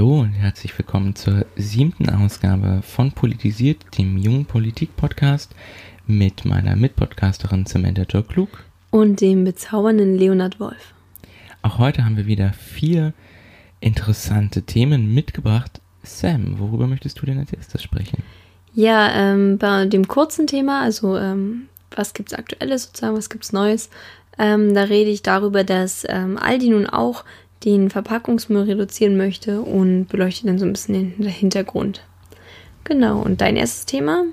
Hallo und herzlich willkommen zur siebten Ausgabe von Politisiert, dem jungen Politik-Podcast mit meiner Mitpodcasterin Samantha Joe Klug. und dem bezaubernden Leonard Wolf. Auch heute haben wir wieder vier interessante Themen mitgebracht. Sam, worüber möchtest du denn als erstes sprechen? Ja, ähm, bei dem kurzen Thema, also ähm, was gibt's Aktuelles sozusagen, was gibt's Neues, ähm, da rede ich darüber, dass ähm, Aldi nun auch den Verpackungsmüll reduzieren möchte und beleuchte dann so ein bisschen den Hintergrund. Genau, und dein erstes Thema?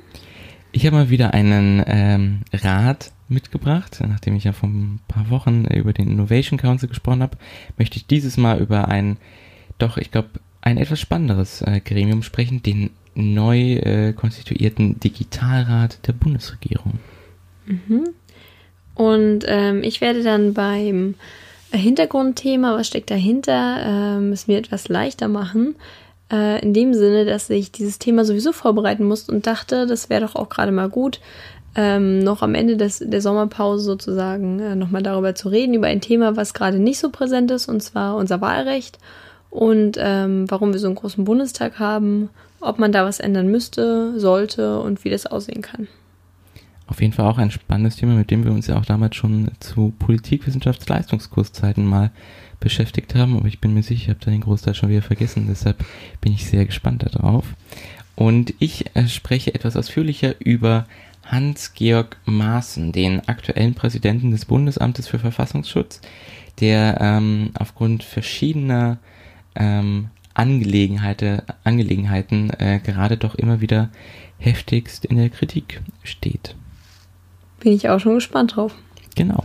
Ich habe mal wieder einen ähm, Rat mitgebracht, nachdem ich ja vor ein paar Wochen über den Innovation Council gesprochen habe, möchte ich dieses Mal über ein, doch ich glaube, ein etwas spannenderes äh, Gremium sprechen, den neu äh, konstituierten Digitalrat der Bundesregierung. Und ähm, ich werde dann beim Hintergrundthema, was steckt dahinter, ähm, es mir etwas leichter machen. Äh, in dem Sinne, dass ich dieses Thema sowieso vorbereiten musste und dachte, das wäre doch auch gerade mal gut, ähm, noch am Ende des, der Sommerpause sozusagen äh, nochmal darüber zu reden, über ein Thema, was gerade nicht so präsent ist, und zwar unser Wahlrecht und ähm, warum wir so einen großen Bundestag haben, ob man da was ändern müsste, sollte und wie das aussehen kann. Auf jeden Fall auch ein spannendes Thema, mit dem wir uns ja auch damals schon zu Politikwissenschaftsleistungskurszeiten mal beschäftigt haben. Aber ich bin mir sicher, ich habe da den Großteil schon wieder vergessen. Deshalb bin ich sehr gespannt darauf. Und ich äh, spreche etwas ausführlicher über Hans-Georg Maaßen, den aktuellen Präsidenten des Bundesamtes für Verfassungsschutz, der ähm, aufgrund verschiedener ähm, Angelegenheiten, Angelegenheiten äh, gerade doch immer wieder heftigst in der Kritik steht. Bin ich auch schon gespannt drauf. Genau.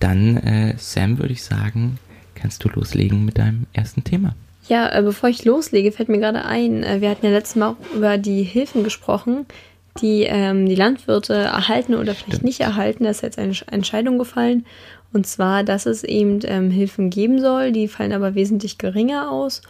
Dann, äh, Sam, würde ich sagen, kannst du loslegen mit deinem ersten Thema. Ja, äh, bevor ich loslege, fällt mir gerade ein, äh, wir hatten ja letztes Mal auch über die Hilfen gesprochen, die ähm, die Landwirte erhalten oder vielleicht Stimmt. nicht erhalten. Da ist jetzt eine Sch- Entscheidung gefallen. Und zwar, dass es eben ähm, Hilfen geben soll, die fallen aber wesentlich geringer aus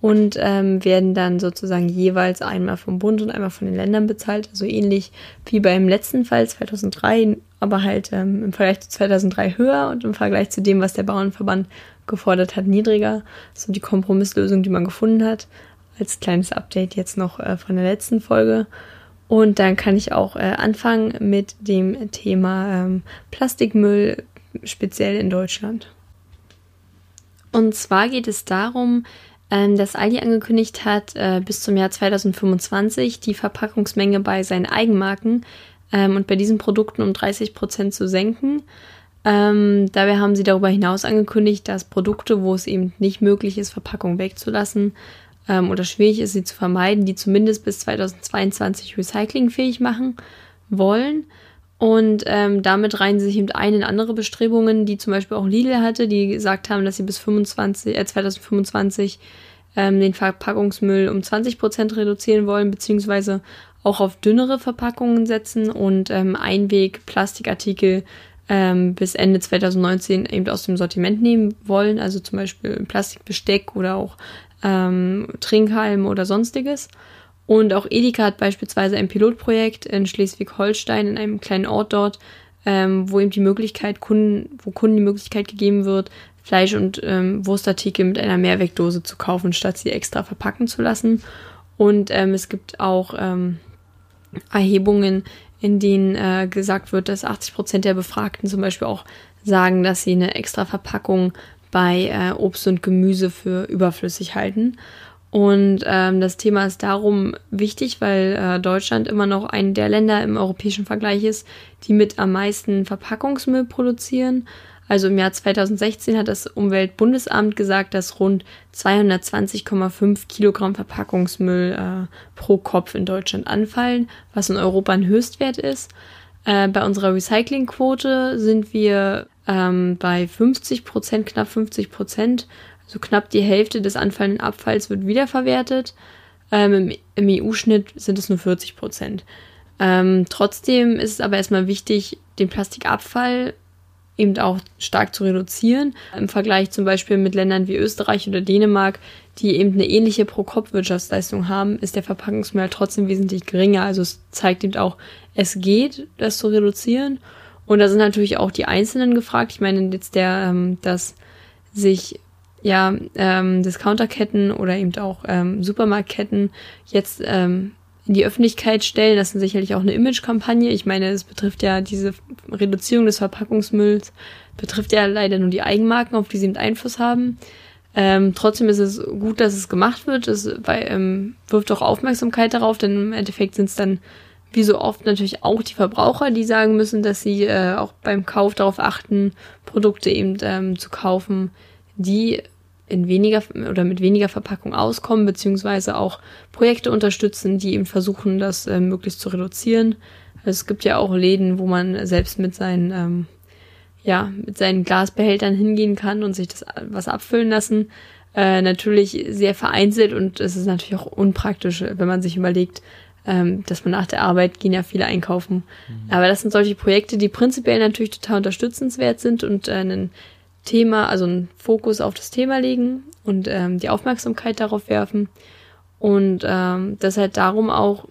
und ähm, werden dann sozusagen jeweils einmal vom Bund und einmal von den Ländern bezahlt. Also ähnlich wie beim letzten Fall 2003, aber halt ähm, im Vergleich zu 2003 höher und im Vergleich zu dem, was der Bauernverband gefordert hat, niedriger. So die Kompromisslösung, die man gefunden hat. Als kleines Update jetzt noch äh, von der letzten Folge. Und dann kann ich auch äh, anfangen mit dem Thema ähm, Plastikmüll, speziell in Deutschland. Und zwar geht es darum, ähm, dass Aldi angekündigt hat, äh, bis zum Jahr 2025 die Verpackungsmenge bei seinen Eigenmarken ähm, und bei diesen Produkten um 30 Prozent zu senken. Ähm, dabei haben sie darüber hinaus angekündigt, dass Produkte, wo es eben nicht möglich ist, Verpackung wegzulassen ähm, oder schwierig ist, sie zu vermeiden, die zumindest bis 2022 recyclingfähig machen wollen. Und ähm, damit reihen sie sich eben ein in andere Bestrebungen, die zum Beispiel auch Lidl hatte, die gesagt haben, dass sie bis 25, äh, 2025 ähm, den Verpackungsmüll um 20 Prozent reduzieren wollen, beziehungsweise auch auf dünnere Verpackungen setzen und ähm, Einweg-Plastikartikel ähm, bis Ende 2019 eben aus dem Sortiment nehmen wollen, also zum Beispiel Plastikbesteck oder auch ähm, Trinkhalme oder sonstiges. Und auch Edeka hat beispielsweise ein Pilotprojekt in Schleswig-Holstein, in einem kleinen Ort dort, ähm, wo eben die Möglichkeit, Kunden, wo Kunden die Möglichkeit gegeben wird, Fleisch und ähm, Wurstartikel mit einer Mehrwegdose zu kaufen, statt sie extra verpacken zu lassen. Und ähm, es gibt auch ähm, Erhebungen, in denen äh, gesagt wird, dass 80 Prozent der Befragten zum Beispiel auch sagen, dass sie eine extra Verpackung bei äh, Obst und Gemüse für überflüssig halten. Und ähm, das Thema ist darum wichtig, weil äh, Deutschland immer noch ein der Länder im europäischen Vergleich ist, die mit am meisten Verpackungsmüll produzieren. Also im Jahr 2016 hat das Umweltbundesamt gesagt, dass rund 220,5 Kilogramm Verpackungsmüll äh, pro Kopf in Deutschland anfallen, was in Europa ein Höchstwert ist. Äh, bei unserer Recyclingquote sind wir ähm, bei 50 Prozent, knapp 50 Prozent. So knapp die Hälfte des anfallenden Abfalls wird wiederverwertet. Ähm, Im, im EU-Schnitt sind es nur 40 Prozent. Ähm, trotzdem ist es aber erstmal wichtig, den Plastikabfall eben auch stark zu reduzieren. Im Vergleich zum Beispiel mit Ländern wie Österreich oder Dänemark, die eben eine ähnliche Pro-Kopf-Wirtschaftsleistung haben, ist der Verpackungsmüll trotzdem wesentlich geringer. Also es zeigt eben auch, es geht, das zu reduzieren. Und da sind natürlich auch die Einzelnen gefragt. Ich meine jetzt der, ähm, dass sich ja ähm, Discounterketten oder eben auch ähm, Supermarktketten jetzt ähm, in die Öffentlichkeit stellen. Das ist sicherlich auch eine Image-Kampagne. Ich meine, es betrifft ja diese Reduzierung des Verpackungsmülls, betrifft ja leider nur die Eigenmarken, auf die sie mit Einfluss haben. Ähm, trotzdem ist es gut, dass es gemacht wird. Es weil, ähm, wirft auch Aufmerksamkeit darauf, denn im Endeffekt sind es dann wie so oft natürlich auch die Verbraucher, die sagen müssen, dass sie äh, auch beim Kauf darauf achten, Produkte eben ähm, zu kaufen, die in weniger oder mit weniger Verpackung auskommen, beziehungsweise auch Projekte unterstützen, die eben versuchen, das äh, möglichst zu reduzieren. Also es gibt ja auch Läden, wo man selbst mit seinen, ähm, ja, mit seinen Glasbehältern hingehen kann und sich das was abfüllen lassen. Äh, natürlich sehr vereinzelt und es ist natürlich auch unpraktisch, wenn man sich überlegt, ähm, dass man nach der Arbeit gehen ja viele einkaufen. Mhm. Aber das sind solche Projekte, die prinzipiell natürlich total unterstützenswert sind und äh, einen Thema, also einen Fokus auf das Thema legen und ähm, die Aufmerksamkeit darauf werfen. Und ähm, halt darum auch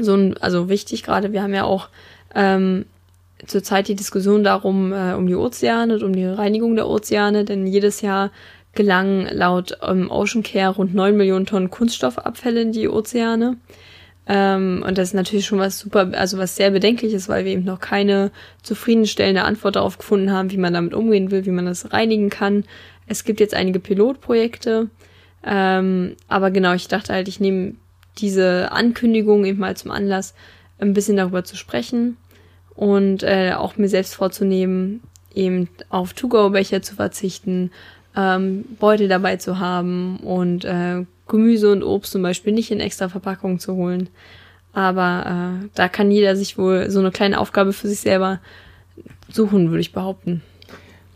so ein, also wichtig gerade, wir haben ja auch ähm, zurzeit die Diskussion darum, äh, um die Ozeane und um die Reinigung der Ozeane, denn jedes Jahr gelangen laut ähm, Ocean Care rund neun Millionen Tonnen Kunststoffabfälle in die Ozeane. Ähm, und das ist natürlich schon was super, also was sehr bedenkliches, weil wir eben noch keine zufriedenstellende Antwort darauf gefunden haben, wie man damit umgehen will, wie man das reinigen kann. Es gibt jetzt einige Pilotprojekte, ähm, aber genau, ich dachte halt, ich nehme diese Ankündigung eben mal zum Anlass, ein bisschen darüber zu sprechen und äh, auch mir selbst vorzunehmen, eben auf To-Go-Becher zu verzichten, ähm, Beutel dabei zu haben und äh, Gemüse und Obst zum Beispiel nicht in extra Verpackungen zu holen. Aber äh, da kann jeder sich wohl so eine kleine Aufgabe für sich selber suchen, würde ich behaupten.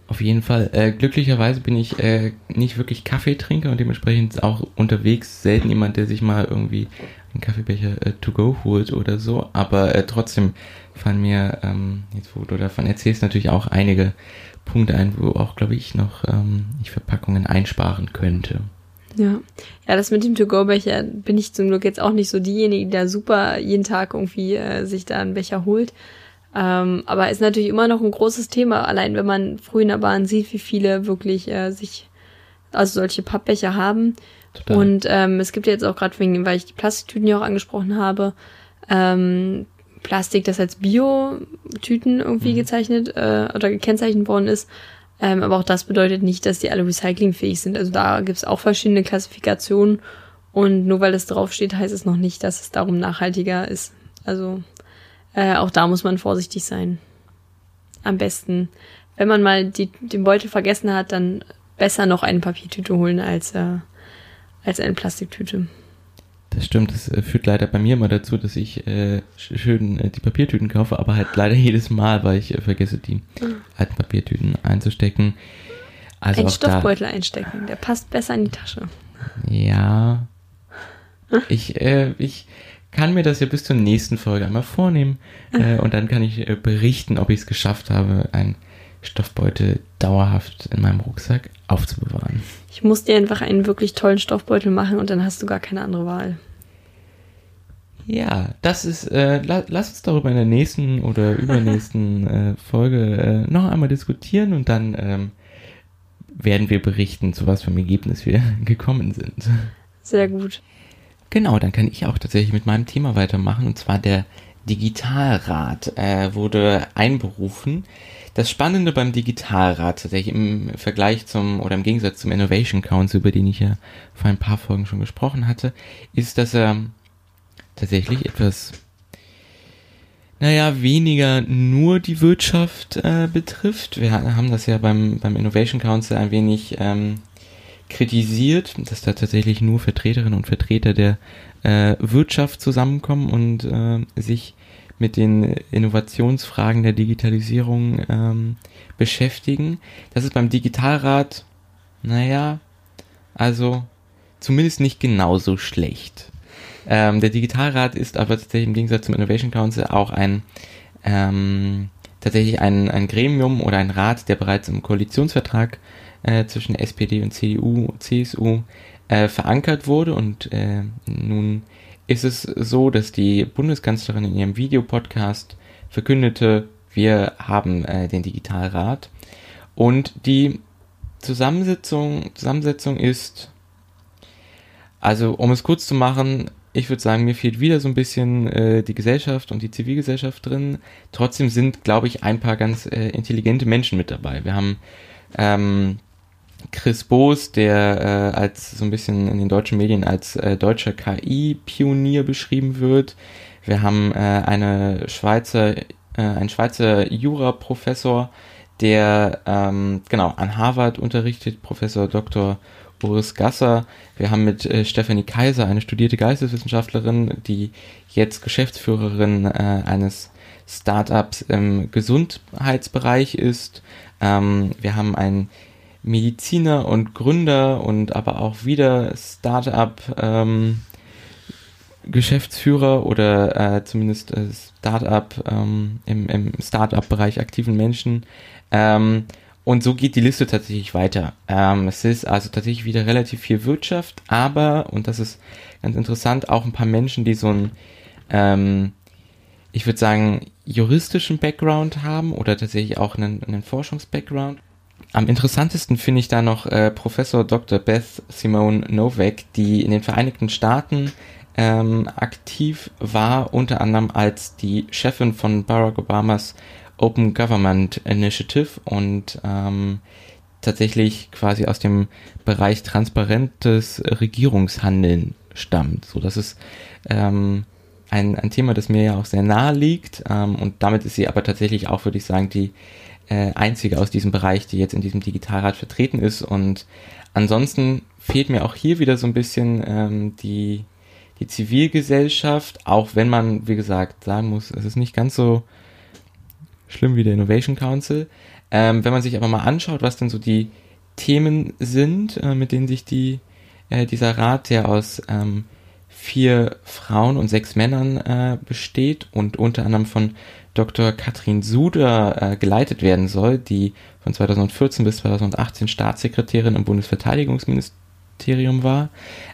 Auf jeden Fall. Äh, glücklicherweise bin ich äh, nicht wirklich Kaffeetrinker und dementsprechend auch unterwegs selten jemand, der sich mal irgendwie einen Kaffeebecher äh, to go holt oder so. Aber äh, trotzdem fallen mir, ähm, jetzt wo du davon erzählst, natürlich auch einige Punkte ein, wo auch, glaube ich, noch ähm, ich Verpackungen einsparen könnte. Ja. Ja, das mit dem To-Go-Becher bin ich zum Glück jetzt auch nicht so diejenige, die da super jeden Tag irgendwie äh, sich da einen Becher holt. Ähm, aber ist natürlich immer noch ein großes Thema, allein wenn man früh in der Bahn sieht, wie viele wirklich äh, sich, also solche Pappbecher haben. Total. Und ähm, es gibt jetzt auch gerade wegen, weil ich die Plastiktüten ja auch angesprochen habe, ähm, Plastik, das als Bio-Tüten irgendwie mhm. gezeichnet äh, oder gekennzeichnet worden ist. Ähm, aber auch das bedeutet nicht, dass die alle recyclingfähig sind. Also da gibt es auch verschiedene Klassifikationen. Und nur weil es draufsteht, heißt es noch nicht, dass es darum nachhaltiger ist. Also äh, auch da muss man vorsichtig sein. Am besten, wenn man mal die, den Beutel vergessen hat, dann besser noch eine Papiertüte holen als, äh, als eine Plastiktüte. Das stimmt, das äh, führt leider bei mir immer dazu, dass ich äh, schön äh, die Papiertüten kaufe, aber halt leider jedes Mal, weil ich äh, vergesse, die mhm. alten Papiertüten einzustecken. Also Ein Stoffbeutel da, einstecken, der passt besser in die Tasche. Ja. Hm? Ich, äh, ich kann mir das ja bis zur nächsten Folge einmal vornehmen äh, und dann kann ich äh, berichten, ob ich es geschafft habe, einen Stoffbeutel dauerhaft in meinem Rucksack aufzubewahren. Ich muss dir einfach einen wirklich tollen Stoffbeutel machen und dann hast du gar keine andere Wahl. Ja, das ist, äh, la lass uns darüber in der nächsten oder übernächsten äh, Folge äh, noch einmal diskutieren und dann ähm, werden wir berichten, zu was für einem Ergebnis wir gekommen sind. Sehr gut. Genau, dann kann ich auch tatsächlich mit meinem Thema weitermachen und zwar der Digitalrat äh, wurde einberufen. Das Spannende beim Digitalrat, tatsächlich im Vergleich zum oder im Gegensatz zum Innovation Council, über den ich ja vor ein paar Folgen schon gesprochen hatte, ist, dass er tatsächlich etwas, naja, weniger nur die Wirtschaft äh, betrifft. Wir haben das ja beim, beim Innovation Council ein wenig ähm, kritisiert, dass da tatsächlich nur Vertreterinnen und Vertreter der äh, Wirtschaft zusammenkommen und äh, sich mit den Innovationsfragen der Digitalisierung ähm, beschäftigen. Das ist beim Digitalrat naja, also zumindest nicht genauso schlecht. Ähm, der Digitalrat ist aber tatsächlich im Gegensatz zum Innovation Council auch ein ähm, tatsächlich ein, ein Gremium oder ein Rat, der bereits im Koalitionsvertrag äh, zwischen SPD und CDU, CSU äh, verankert wurde und äh, nun ist es so, dass die Bundeskanzlerin in ihrem Videopodcast verkündete, wir haben äh, den Digitalrat und die Zusammensetzung, Zusammensetzung ist, also um es kurz zu machen, ich würde sagen, mir fehlt wieder so ein bisschen äh, die Gesellschaft und die Zivilgesellschaft drin. Trotzdem sind, glaube ich, ein paar ganz äh, intelligente Menschen mit dabei. Wir haben ähm, Chris Boos, der äh, als so ein bisschen in den deutschen Medien als äh, deutscher KI-Pionier beschrieben wird. Wir haben äh, eine Schweizer, äh, einen Schweizer Jura-Professor, der ähm, genau an Harvard unterrichtet, Professor Dr. Boris Gasser. Wir haben mit äh, Stephanie Kaiser, eine studierte Geisteswissenschaftlerin, die jetzt Geschäftsführerin äh, eines Startups im Gesundheitsbereich ist. Ähm, wir haben einen Mediziner und Gründer und aber auch wieder Startup ähm, Geschäftsführer oder äh, zumindest äh, Startup ähm, im, im Startup-Bereich aktiven Menschen. Ähm, und so geht die Liste tatsächlich weiter. Ähm, es ist also tatsächlich wieder relativ viel Wirtschaft, aber, und das ist ganz interessant, auch ein paar Menschen, die so ein, ähm, ich würde sagen, juristischen Background haben oder tatsächlich auch einen, einen Forschungs-Background. Am interessantesten finde ich da noch äh, Professor Dr. Beth Simone Novak, die in den Vereinigten Staaten ähm, aktiv war, unter anderem als die Chefin von Barack Obamas Open Government Initiative und ähm, tatsächlich quasi aus dem Bereich transparentes Regierungshandeln stammt. So, das ist ähm, ein, ein Thema, das mir ja auch sehr nahe liegt ähm, und damit ist sie aber tatsächlich auch, würde ich sagen, die äh, einzige aus diesem Bereich, die jetzt in diesem Digitalrat vertreten ist und ansonsten fehlt mir auch hier wieder so ein bisschen ähm, die, die Zivilgesellschaft, auch wenn man, wie gesagt, sagen muss, es ist nicht ganz so schlimm wie der Innovation Council. Ähm, wenn man sich aber mal anschaut, was denn so die Themen sind, äh, mit denen sich die, äh, dieser Rat, der aus ähm, vier Frauen und sechs Männern äh, besteht und unter anderem von Dr. Katrin Suder äh, geleitet werden soll, die von 2014 bis 2018 Staatssekretärin im Bundesverteidigungsministerium war,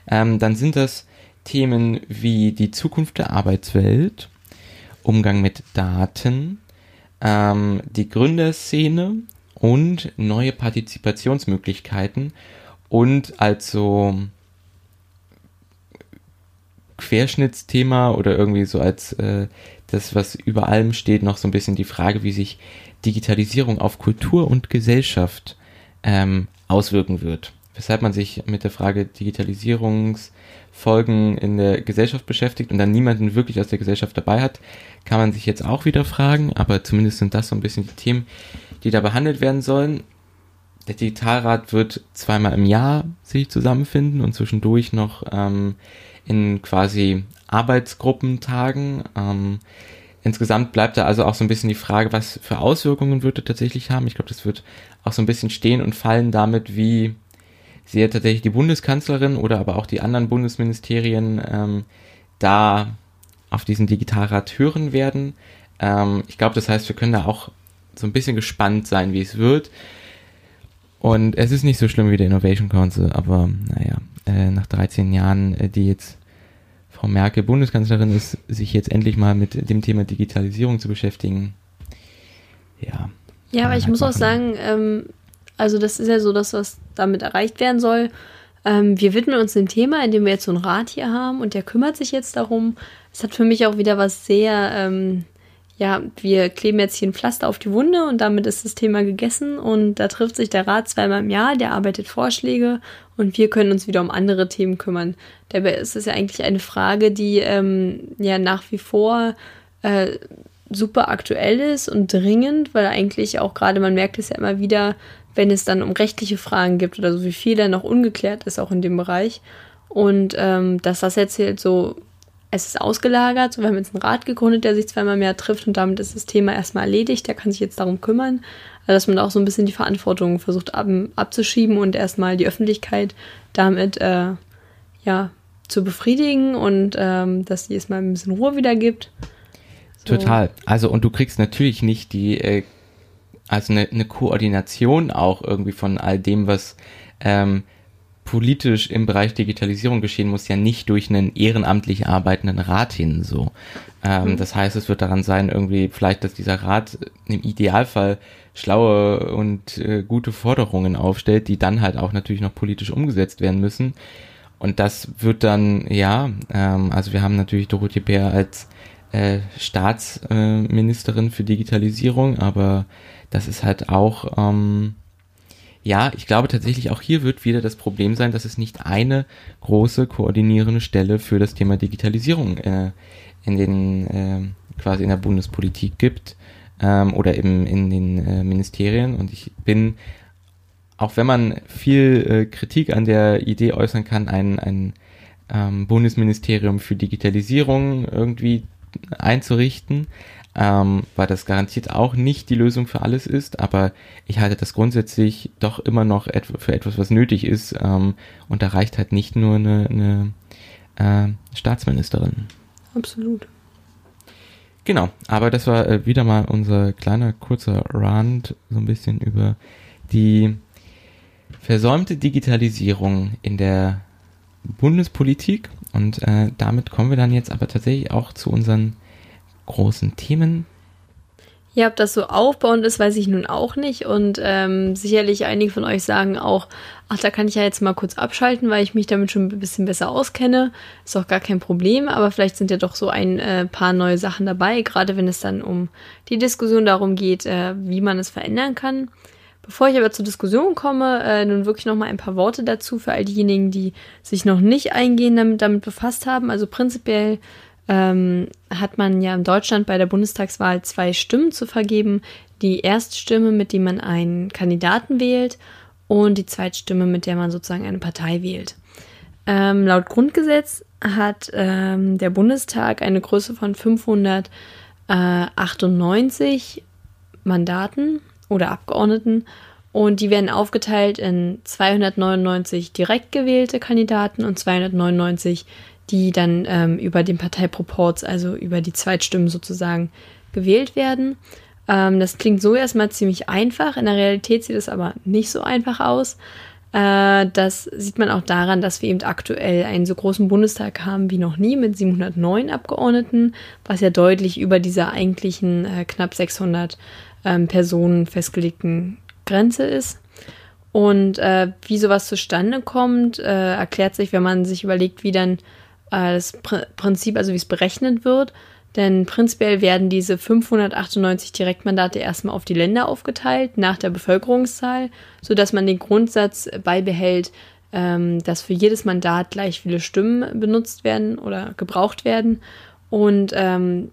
ähm, dann sind das Themen wie die Zukunft der Arbeitswelt, Umgang mit Daten, ähm, die Gründerszene und neue Partizipationsmöglichkeiten und also Querschnittsthema oder irgendwie so als äh, das, was über allem steht, noch so ein bisschen die Frage, wie sich Digitalisierung auf Kultur und Gesellschaft ähm, auswirken wird. Weshalb man sich mit der Frage Digitalisierungs Folgen in der Gesellschaft beschäftigt und dann niemanden wirklich aus der Gesellschaft dabei hat, kann man sich jetzt auch wieder fragen, aber zumindest sind das so ein bisschen die Themen, die da behandelt werden sollen. Der Digitalrat wird zweimal im Jahr sich zusammenfinden und zwischendurch noch ähm, in quasi Arbeitsgruppentagen. Ähm, insgesamt bleibt da also auch so ein bisschen die Frage, was für Auswirkungen wird er tatsächlich haben. Ich glaube, das wird auch so ein bisschen stehen und fallen damit, wie sehe tatsächlich die Bundeskanzlerin oder aber auch die anderen Bundesministerien ähm, da auf diesen Digitalrat hören werden. Ähm, ich glaube, das heißt, wir können da auch so ein bisschen gespannt sein, wie es wird. Und es ist nicht so schlimm wie der Innovation Council, aber naja, äh, nach 13 Jahren, äh, die jetzt Frau Merkel Bundeskanzlerin ist, sich jetzt endlich mal mit dem Thema Digitalisierung zu beschäftigen. Ja. Ja, aber ich halt muss machen. auch sagen, ähm, also das ist ja so das, was damit erreicht werden soll. Ähm, wir widmen uns dem Thema, indem wir jetzt so einen Rat hier haben und der kümmert sich jetzt darum. Es hat für mich auch wieder was sehr, ähm, ja, wir kleben jetzt hier ein Pflaster auf die Wunde und damit ist das Thema gegessen und da trifft sich der Rat zweimal im Jahr, der arbeitet Vorschläge und wir können uns wieder um andere Themen kümmern. Dabei ist es ja eigentlich eine Frage, die ähm, ja nach wie vor äh, super aktuell ist und dringend, weil eigentlich auch gerade, man merkt es ja immer wieder, wenn es dann um rechtliche Fragen gibt oder so, wie viel da noch ungeklärt ist, auch in dem Bereich. Und ähm, dass das jetzt hier so es ist ausgelagert, so wir haben jetzt einen Rat gegründet, der sich zweimal mehr trifft und damit ist das Thema erstmal erledigt, der kann sich jetzt darum kümmern. Dass man auch so ein bisschen die Verantwortung versucht ab, abzuschieben und erstmal die Öffentlichkeit damit äh, ja zu befriedigen und ähm, dass die es mal ein bisschen Ruhe wieder gibt. So. Total. Also und du kriegst natürlich nicht die äh, also eine, eine Koordination auch irgendwie von all dem, was ähm, politisch im Bereich Digitalisierung geschehen muss, ja nicht durch einen ehrenamtlich arbeitenden Rat hin so. Ähm, mhm. Das heißt, es wird daran sein, irgendwie vielleicht, dass dieser Rat im Idealfall schlaue und äh, gute Forderungen aufstellt, die dann halt auch natürlich noch politisch umgesetzt werden müssen. Und das wird dann, ja, ähm, also wir haben natürlich Dorothee Bär als äh, Staatsministerin äh, für Digitalisierung, aber das ist halt auch, ähm, ja, ich glaube tatsächlich auch hier wird wieder das Problem sein, dass es nicht eine große koordinierende Stelle für das Thema Digitalisierung äh, in den äh, quasi in der Bundespolitik gibt ähm, oder eben in den äh, Ministerien. Und ich bin, auch wenn man viel äh, Kritik an der Idee äußern kann, ein, ein ähm, Bundesministerium für Digitalisierung irgendwie einzurichten, ähm, weil das garantiert auch nicht die Lösung für alles ist, aber ich halte das grundsätzlich doch immer noch et für etwas, was nötig ist ähm, und da reicht halt nicht nur eine, eine äh, Staatsministerin. Absolut. Genau, aber das war äh, wieder mal unser kleiner kurzer Rand so ein bisschen über die versäumte Digitalisierung in der Bundespolitik und äh, damit kommen wir dann jetzt aber tatsächlich auch zu unseren großen Themen. Ja, ob das so aufbauend ist, weiß ich nun auch nicht. Und ähm, sicherlich einige von euch sagen auch, ach, da kann ich ja jetzt mal kurz abschalten, weil ich mich damit schon ein bisschen besser auskenne. Ist auch gar kein Problem, aber vielleicht sind ja doch so ein äh, paar neue Sachen dabei, gerade wenn es dann um die Diskussion darum geht, äh, wie man es verändern kann. Bevor ich aber zur Diskussion komme, äh, nun wirklich noch mal ein paar Worte dazu für all diejenigen, die sich noch nicht eingehend damit, damit befasst haben. Also prinzipiell ähm, hat man ja in Deutschland bei der Bundestagswahl zwei Stimmen zu vergeben. Die Erststimme, mit der man einen Kandidaten wählt und die Zweitstimme, mit der man sozusagen eine Partei wählt. Ähm, laut Grundgesetz hat ähm, der Bundestag eine Größe von 598 Mandaten oder Abgeordneten und die werden aufgeteilt in 299 direkt gewählte Kandidaten und 299 die dann ähm, über den Parteiproports, also über die Zweitstimmen sozusagen, gewählt werden. Ähm, das klingt so erstmal ziemlich einfach. In der Realität sieht es aber nicht so einfach aus. Äh, das sieht man auch daran, dass wir eben aktuell einen so großen Bundestag haben wie noch nie mit 709 Abgeordneten, was ja deutlich über dieser eigentlichen äh, knapp 600 ähm, Personen festgelegten Grenze ist. Und äh, wie sowas zustande kommt, äh, erklärt sich, wenn man sich überlegt, wie dann das Prinzip, also wie es berechnet wird. Denn prinzipiell werden diese 598 Direktmandate erstmal auf die Länder aufgeteilt, nach der Bevölkerungszahl, sodass man den Grundsatz beibehält, ähm, dass für jedes Mandat gleich viele Stimmen benutzt werden oder gebraucht werden. Und ähm,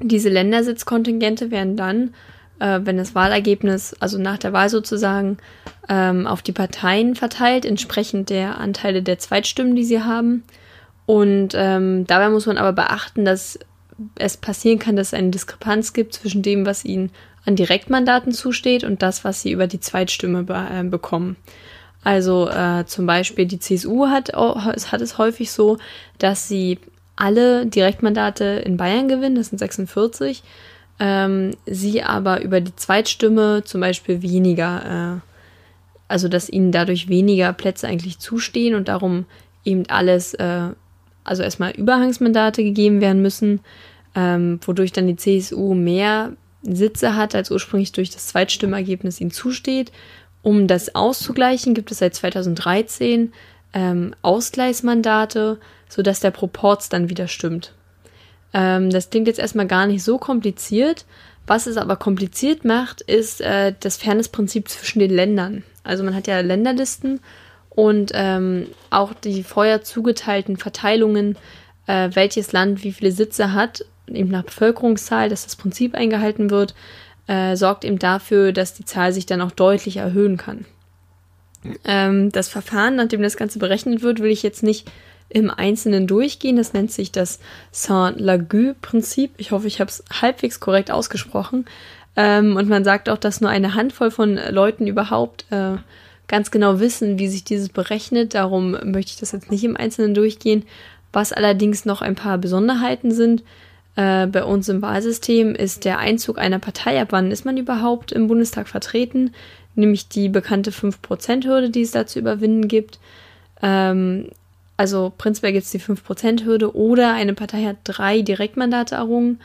diese Ländersitzkontingente werden dann, äh, wenn das Wahlergebnis, also nach der Wahl sozusagen, ähm, auf die Parteien verteilt, entsprechend der Anteile der Zweitstimmen, die sie haben. Und ähm, dabei muss man aber beachten, dass es passieren kann, dass es eine Diskrepanz gibt zwischen dem, was ihnen an Direktmandaten zusteht und das, was sie über die Zweitstimme be äh, bekommen. Also äh, zum Beispiel die CSU hat, hat es häufig so, dass sie alle Direktmandate in Bayern gewinnen, das sind 46, ähm, sie aber über die Zweitstimme zum Beispiel weniger, äh, also dass ihnen dadurch weniger Plätze eigentlich zustehen und darum eben alles äh, also erstmal Überhangsmandate gegeben werden müssen, ähm, wodurch dann die CSU mehr Sitze hat, als ursprünglich durch das Zweitstimmergebnis ihnen zusteht. Um das auszugleichen, gibt es seit 2013 ähm, Ausgleichsmandate, sodass der Proporz dann wieder stimmt. Ähm, das klingt jetzt erstmal gar nicht so kompliziert. Was es aber kompliziert macht, ist äh, das Fairnessprinzip zwischen den Ländern. Also man hat ja Länderlisten und ähm, auch die vorher zugeteilten Verteilungen, äh, welches Land wie viele Sitze hat, eben nach Bevölkerungszahl, dass das Prinzip eingehalten wird, äh, sorgt eben dafür, dass die Zahl sich dann auch deutlich erhöhen kann. Ähm, das Verfahren, nach dem das Ganze berechnet wird, will ich jetzt nicht im Einzelnen durchgehen. Das nennt sich das Saint-Lagu-Prinzip. Ich hoffe, ich habe es halbwegs korrekt ausgesprochen. Ähm, und man sagt auch, dass nur eine Handvoll von Leuten überhaupt äh, ganz genau wissen, wie sich dieses berechnet. Darum möchte ich das jetzt nicht im Einzelnen durchgehen. Was allerdings noch ein paar Besonderheiten sind. Äh, bei uns im Wahlsystem ist der Einzug einer Partei, ab wann ist man überhaupt im Bundestag vertreten, nämlich die bekannte 5%-Hürde, die es da zu überwinden gibt. Ähm, also prinzipiell gibt es die 5%-Hürde oder eine Partei hat drei Direktmandate errungen.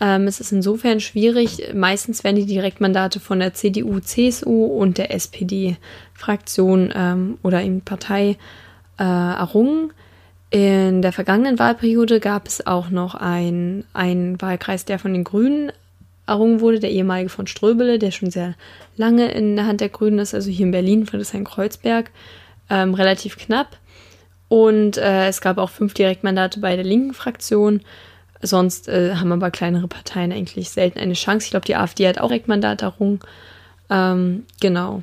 Ähm, es ist insofern schwierig. Meistens werden die Direktmandate von der CDU, CSU und der SPD-Fraktion ähm, oder in Partei äh, errungen. In der vergangenen Wahlperiode gab es auch noch einen Wahlkreis, der von den Grünen errungen wurde, der ehemalige von Ströbele, der schon sehr lange in der Hand der Grünen ist, also hier in Berlin, Friedrichshain-Kreuzberg, ähm, relativ knapp. Und äh, es gab auch fünf Direktmandate bei der linken Fraktion. Sonst äh, haben aber kleinere Parteien eigentlich selten eine Chance. Ich glaube, die AfD hat auch Direktmandat errungen. Ähm, genau.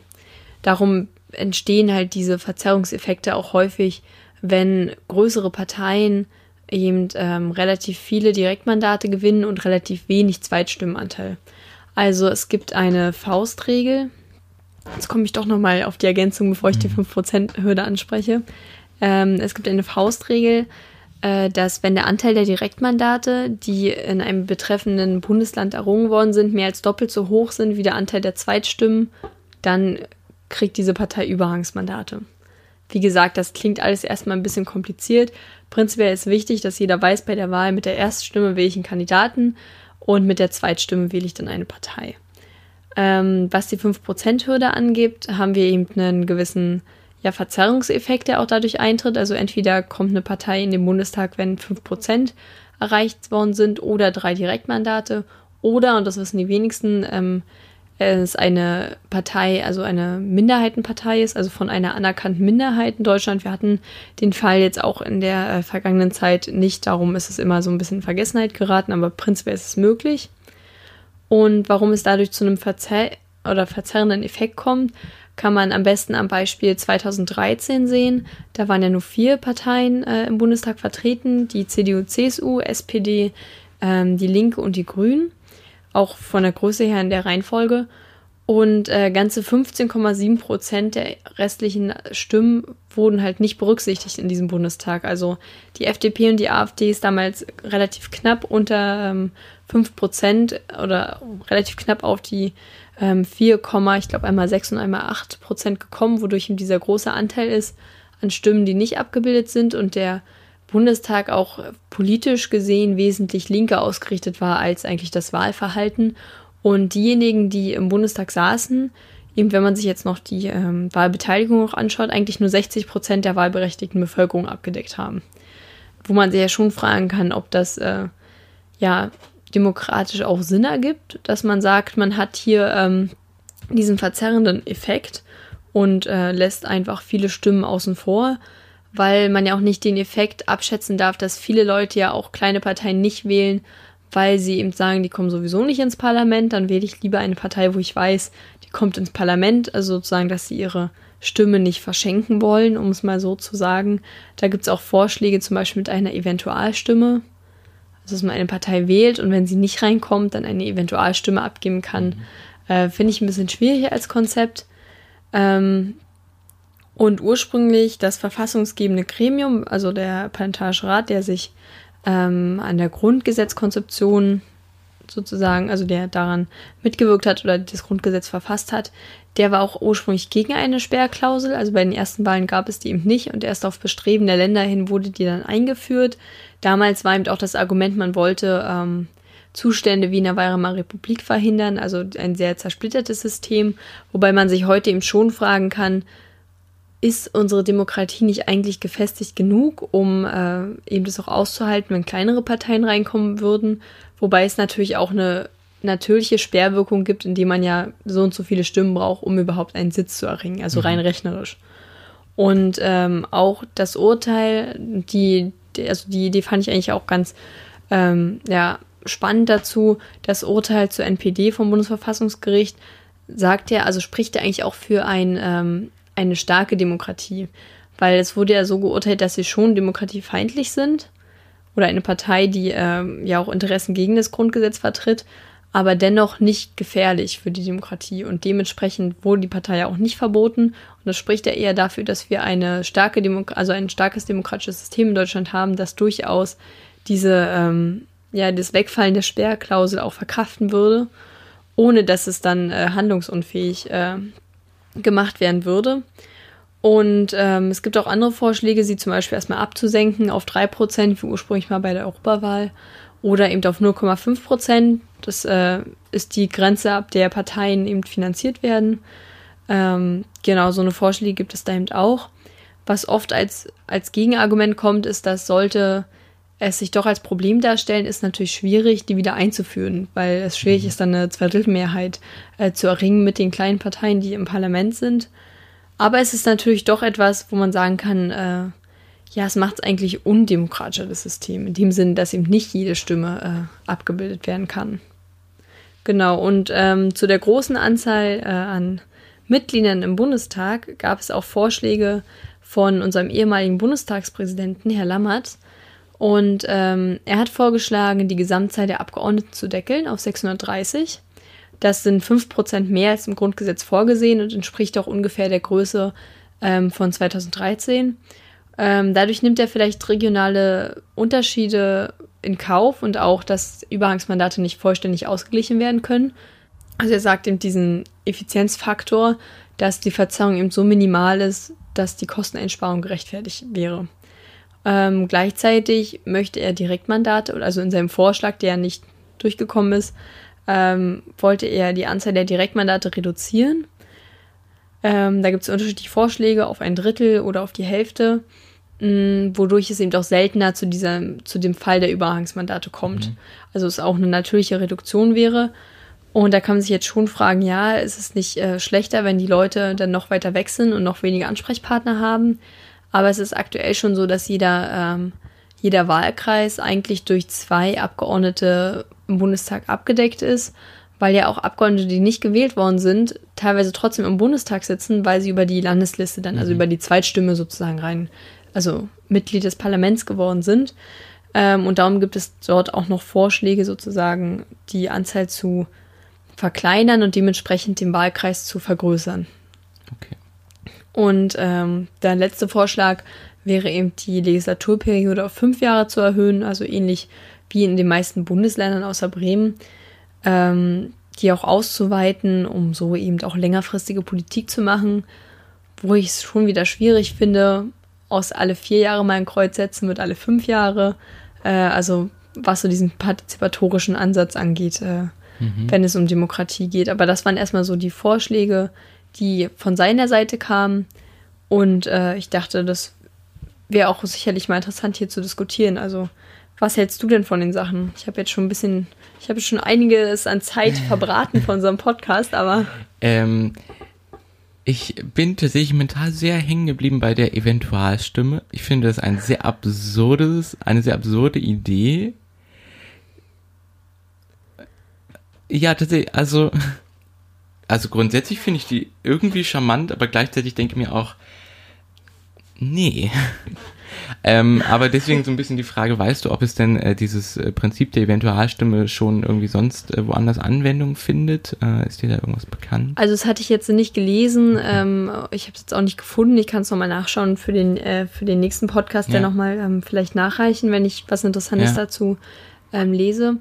Darum entstehen halt diese Verzerrungseffekte auch häufig, wenn größere Parteien eben ähm, relativ viele Direktmandate gewinnen und relativ wenig Zweitstimmenanteil. Also es gibt eine Faustregel. Jetzt komme ich doch nochmal auf die Ergänzung, bevor ich die 5%-Hürde mhm. anspreche. Ähm, es gibt eine Faustregel, dass wenn der Anteil der Direktmandate, die in einem betreffenden Bundesland errungen worden sind, mehr als doppelt so hoch sind wie der Anteil der Zweitstimmen, dann kriegt diese Partei Überhangsmandate. Wie gesagt, das klingt alles erstmal ein bisschen kompliziert. Prinzipiell ist wichtig, dass jeder weiß bei der Wahl, mit der Erststimme wähle ich einen Kandidaten und mit der Zweitstimme wähle ich dann eine Partei. Ähm, was die 5%-Hürde angibt, haben wir eben einen gewissen ja, Verzerrungseffekt, der auch dadurch eintritt. Also entweder kommt eine Partei in den Bundestag, wenn 5% erreicht worden sind, oder drei Direktmandate, oder, und das wissen die wenigsten, ähm, es eine Partei, also eine Minderheitenpartei ist, also von einer anerkannten Minderheit in Deutschland. Wir hatten den Fall jetzt auch in der äh, vergangenen Zeit nicht, darum ist es immer so ein bisschen in Vergessenheit geraten, aber prinzipiell ist es möglich. Und warum es dadurch zu einem Verzer oder verzerrenden Effekt kommt, kann man am besten am Beispiel 2013 sehen. Da waren ja nur vier Parteien äh, im Bundestag vertreten, die CDU, CSU, SPD, ähm, die Linke und die Grünen auch von der Größe her in der Reihenfolge. Und äh, ganze 15,7 Prozent der restlichen Stimmen wurden halt nicht berücksichtigt in diesem Bundestag. Also die FDP und die AfD ist damals relativ knapp unter ähm, 5 Prozent oder relativ knapp auf die ähm, 4, ich glaube einmal 6 und einmal 8 Prozent gekommen, wodurch ihm dieser große Anteil ist an Stimmen, die nicht abgebildet sind und der Bundestag auch politisch gesehen wesentlich linker ausgerichtet war als eigentlich das Wahlverhalten. Und diejenigen, die im Bundestag saßen, eben wenn man sich jetzt noch die ähm, Wahlbeteiligung auch anschaut, eigentlich nur 60 Prozent der wahlberechtigten Bevölkerung abgedeckt haben. Wo man sich ja schon fragen kann, ob das äh, ja demokratisch auch Sinn ergibt, dass man sagt, man hat hier ähm, diesen verzerrenden Effekt und äh, lässt einfach viele Stimmen außen vor weil man ja auch nicht den Effekt abschätzen darf, dass viele Leute ja auch kleine Parteien nicht wählen, weil sie eben sagen, die kommen sowieso nicht ins Parlament, dann wähle ich lieber eine Partei, wo ich weiß, die kommt ins Parlament, also sozusagen, dass sie ihre Stimme nicht verschenken wollen, um es mal so zu sagen. Da gibt es auch Vorschläge, zum Beispiel mit einer Eventualstimme, also dass man eine Partei wählt und wenn sie nicht reinkommt, dann eine Eventualstimme abgeben kann. Mhm. Äh, Finde ich ein bisschen schwierig als Konzept. Ähm, und ursprünglich das verfassungsgebende Gremium, also der Parlamentarische Rat, der sich ähm, an der Grundgesetzkonzeption sozusagen, also der daran mitgewirkt hat oder das Grundgesetz verfasst hat, der war auch ursprünglich gegen eine Sperrklausel. Also bei den ersten Wahlen gab es die eben nicht und erst auf Bestreben der Länder hin wurde die dann eingeführt. Damals war eben auch das Argument, man wollte ähm, Zustände wie in der Weimarer Republik verhindern, also ein sehr zersplittertes System, wobei man sich heute eben schon fragen kann, ist unsere Demokratie nicht eigentlich gefestigt genug, um äh, eben das auch auszuhalten, wenn kleinere Parteien reinkommen würden? Wobei es natürlich auch eine natürliche Sperrwirkung gibt, indem man ja so und so viele Stimmen braucht, um überhaupt einen Sitz zu erringen, also mhm. rein rechnerisch. Und ähm, auch das Urteil, die, die, also die Idee fand ich eigentlich auch ganz ähm, ja, spannend dazu. Das Urteil zur NPD vom Bundesverfassungsgericht sagt ja, also spricht ja eigentlich auch für ein ähm, eine starke Demokratie. weil es wurde ja so geurteilt, dass sie schon demokratiefeindlich sind oder eine Partei, die ähm, ja auch Interessen gegen das Grundgesetz vertritt, aber dennoch nicht gefährlich für die Demokratie. Und dementsprechend wurde die Partei ja auch nicht verboten. Und das spricht ja eher dafür, dass wir eine starke Demo also ein starkes demokratisches System in Deutschland haben, das durchaus diese, ähm, ja, das Wegfallen der Sperrklausel auch verkraften würde, ohne dass es dann äh, handlungsunfähig äh, gemacht werden würde. Und ähm, es gibt auch andere Vorschläge, sie zum Beispiel erstmal abzusenken auf 3%, wie ursprünglich mal bei der Europawahl, oder eben auf 0,5%. Das äh, ist die Grenze, ab der Parteien eben finanziert werden. Ähm, genau, so eine Vorschläge gibt es da eben auch. Was oft als, als Gegenargument kommt, ist, dass sollte es sich doch als Problem darstellen, ist natürlich schwierig, die wieder einzuführen, weil es schwierig ist, dann eine Zweidrittelmehrheit äh, zu erringen mit den kleinen Parteien, die im Parlament sind. Aber es ist natürlich doch etwas, wo man sagen kann, äh, ja, es macht es eigentlich undemokratischer, das System, in dem Sinn, dass eben nicht jede Stimme äh, abgebildet werden kann. Genau, und ähm, zu der großen Anzahl äh, an Mitgliedern im Bundestag gab es auch Vorschläge von unserem ehemaligen Bundestagspräsidenten, Herr Lammert. Und ähm, er hat vorgeschlagen, die Gesamtzahl der Abgeordneten zu deckeln auf 630. Das sind 5% mehr als im Grundgesetz vorgesehen und entspricht auch ungefähr der Größe ähm, von 2013. Ähm, dadurch nimmt er vielleicht regionale Unterschiede in Kauf und auch, dass Überhangsmandate nicht vollständig ausgeglichen werden können. Also er sagt eben diesen Effizienzfaktor, dass die Verzerrung eben so minimal ist, dass die Kosteneinsparung gerechtfertigt wäre. Ähm, gleichzeitig möchte er Direktmandate, also in seinem Vorschlag, der ja nicht durchgekommen ist, ähm, wollte er die Anzahl der Direktmandate reduzieren. Ähm, da gibt es unterschiedliche Vorschläge auf ein Drittel oder auf die Hälfte, mh, wodurch es eben auch seltener zu, dieser, zu dem Fall der Überhangsmandate kommt. Mhm. Also es auch eine natürliche Reduktion wäre. Und da kann man sich jetzt schon fragen, ja, ist es nicht äh, schlechter, wenn die Leute dann noch weiter weg sind und noch weniger Ansprechpartner haben? Aber es ist aktuell schon so, dass jeder, ähm, jeder Wahlkreis eigentlich durch zwei Abgeordnete im Bundestag abgedeckt ist, weil ja auch Abgeordnete, die nicht gewählt worden sind, teilweise trotzdem im Bundestag sitzen, weil sie über die Landesliste dann, also mhm. über die Zweitstimme sozusagen rein, also Mitglied des Parlaments geworden sind. Ähm, und darum gibt es dort auch noch Vorschläge sozusagen, die Anzahl zu verkleinern und dementsprechend den Wahlkreis zu vergrößern. Okay. Und ähm, der letzte Vorschlag wäre eben die Legislaturperiode auf fünf Jahre zu erhöhen, also ähnlich wie in den meisten Bundesländern außer Bremen, ähm, die auch auszuweiten, um so eben auch längerfristige Politik zu machen, wo ich es schon wieder schwierig finde, aus alle vier Jahre mal ein Kreuz setzen wird alle fünf Jahre. Äh, also was so diesen partizipatorischen Ansatz angeht, äh, mhm. wenn es um Demokratie geht. Aber das waren erstmal so die Vorschläge, die von seiner Seite kamen. Und äh, ich dachte, das wäre auch sicherlich mal interessant hier zu diskutieren. Also was hältst du denn von den Sachen? Ich habe jetzt schon ein bisschen, ich habe schon einiges an Zeit verbraten von unserem Podcast, aber. Ähm, ich bin tatsächlich mental sehr hängen geblieben bei der Eventualstimme. Ich finde das ein sehr absurdes, eine sehr absurde Idee. Ja, tatsächlich, also, also grundsätzlich finde ich die irgendwie charmant, aber gleichzeitig denke ich mir auch, nee. Ähm, aber deswegen so ein bisschen die Frage, weißt du, ob es denn äh, dieses äh, Prinzip der Eventualstimme schon irgendwie sonst äh, woanders Anwendung findet? Äh, ist dir da irgendwas bekannt? Also das hatte ich jetzt nicht gelesen. Ähm, ich habe es jetzt auch nicht gefunden. Ich kann es nochmal nachschauen für den, äh, für den nächsten Podcast, ja. der nochmal ähm, vielleicht nachreichen, wenn ich was Interessantes ja. dazu ähm, lese.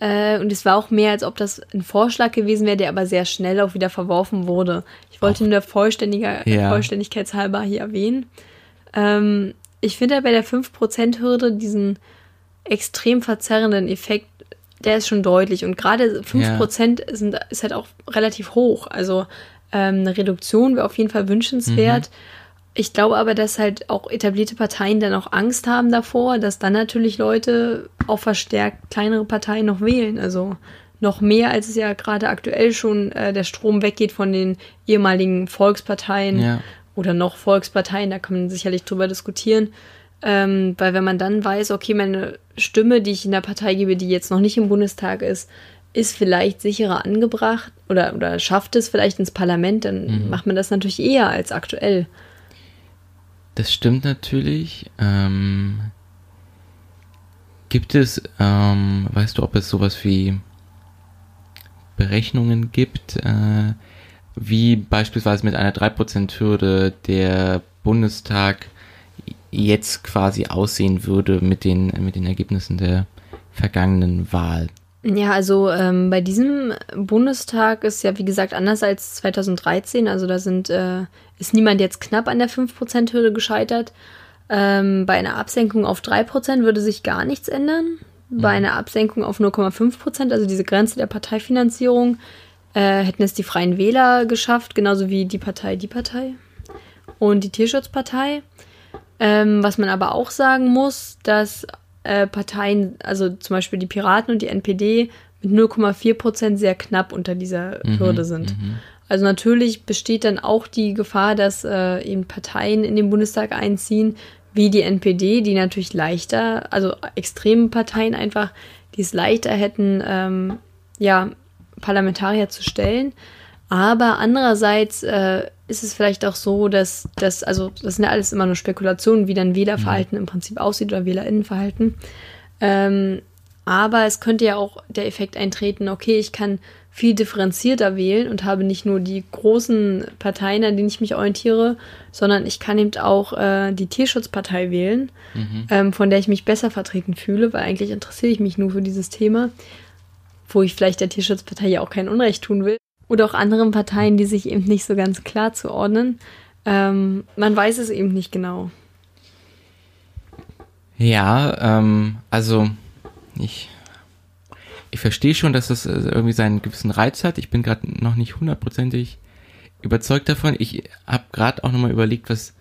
Äh, und es war auch mehr, als ob das ein Vorschlag gewesen wäre, der aber sehr schnell auch wieder verworfen wurde. Ich wollte nur Vollständiger, ja. Vollständigkeitshalber hier erwähnen. Ähm, ich finde bei der 5%-Hürde diesen extrem verzerrenden Effekt, der ist schon deutlich. Und gerade 5% ja. sind, ist halt auch relativ hoch. Also ähm, eine Reduktion wäre auf jeden Fall wünschenswert. Mhm. Ich glaube aber, dass halt auch etablierte Parteien dann auch Angst haben davor, dass dann natürlich Leute auch verstärkt kleinere Parteien noch wählen. Also noch mehr, als es ja gerade aktuell schon äh, der Strom weggeht von den ehemaligen Volksparteien ja oder noch Volksparteien, da kann man sicherlich drüber diskutieren. Ähm, weil wenn man dann weiß, okay, meine Stimme, die ich in der Partei gebe, die jetzt noch nicht im Bundestag ist, ist vielleicht sicherer angebracht oder, oder schafft es vielleicht ins Parlament, dann mhm. macht man das natürlich eher als aktuell. Das stimmt natürlich. Ähm, gibt es, ähm, weißt du, ob es sowas wie Berechnungen gibt, äh, wie beispielsweise mit einer 3%-Hürde der Bundestag jetzt quasi aussehen würde mit den, mit den Ergebnissen der vergangenen Wahl? Ja, also ähm, bei diesem Bundestag ist ja wie gesagt anders als 2013. Also da sind, äh, ist niemand jetzt knapp an der 5%-Hürde gescheitert. Ähm, bei einer Absenkung auf 3% würde sich gar nichts ändern. Mhm. Bei einer Absenkung auf 0,5%, also diese Grenze der Parteifinanzierung, äh, hätten es die Freien Wähler geschafft, genauso wie die Partei Die Partei und die Tierschutzpartei. Ähm, was man aber auch sagen muss, dass äh, Parteien, also zum Beispiel die Piraten und die NPD, mit 0,4 Prozent sehr knapp unter dieser mhm, Hürde sind. Mhm. Also natürlich besteht dann auch die Gefahr, dass äh, eben Parteien in den Bundestag einziehen, wie die NPD, die natürlich leichter, also extreme Parteien einfach, die es leichter hätten, ähm, ja, Parlamentarier zu stellen. Aber andererseits äh, ist es vielleicht auch so, dass das, also das sind ja alles immer nur Spekulationen, wie dann Wählerverhalten mhm. im Prinzip aussieht oder Wählerinnenverhalten. Ähm, aber es könnte ja auch der Effekt eintreten, okay, ich kann viel differenzierter wählen und habe nicht nur die großen Parteien, an denen ich mich orientiere, sondern ich kann eben auch äh, die Tierschutzpartei wählen, mhm. ähm, von der ich mich besser vertreten fühle, weil eigentlich interessiere ich mich nur für dieses Thema, wo ich vielleicht der Tierschutzpartei ja auch kein Unrecht tun will oder auch anderen Parteien, die sich eben nicht so ganz klar zuordnen. Ähm, man weiß es eben nicht genau. Ja, ähm, also ich, ich verstehe schon, dass das äh, irgendwie seinen gewissen Reiz hat. Ich bin gerade noch nicht hundertprozentig überzeugt davon. Ich habe gerade auch nochmal überlegt, was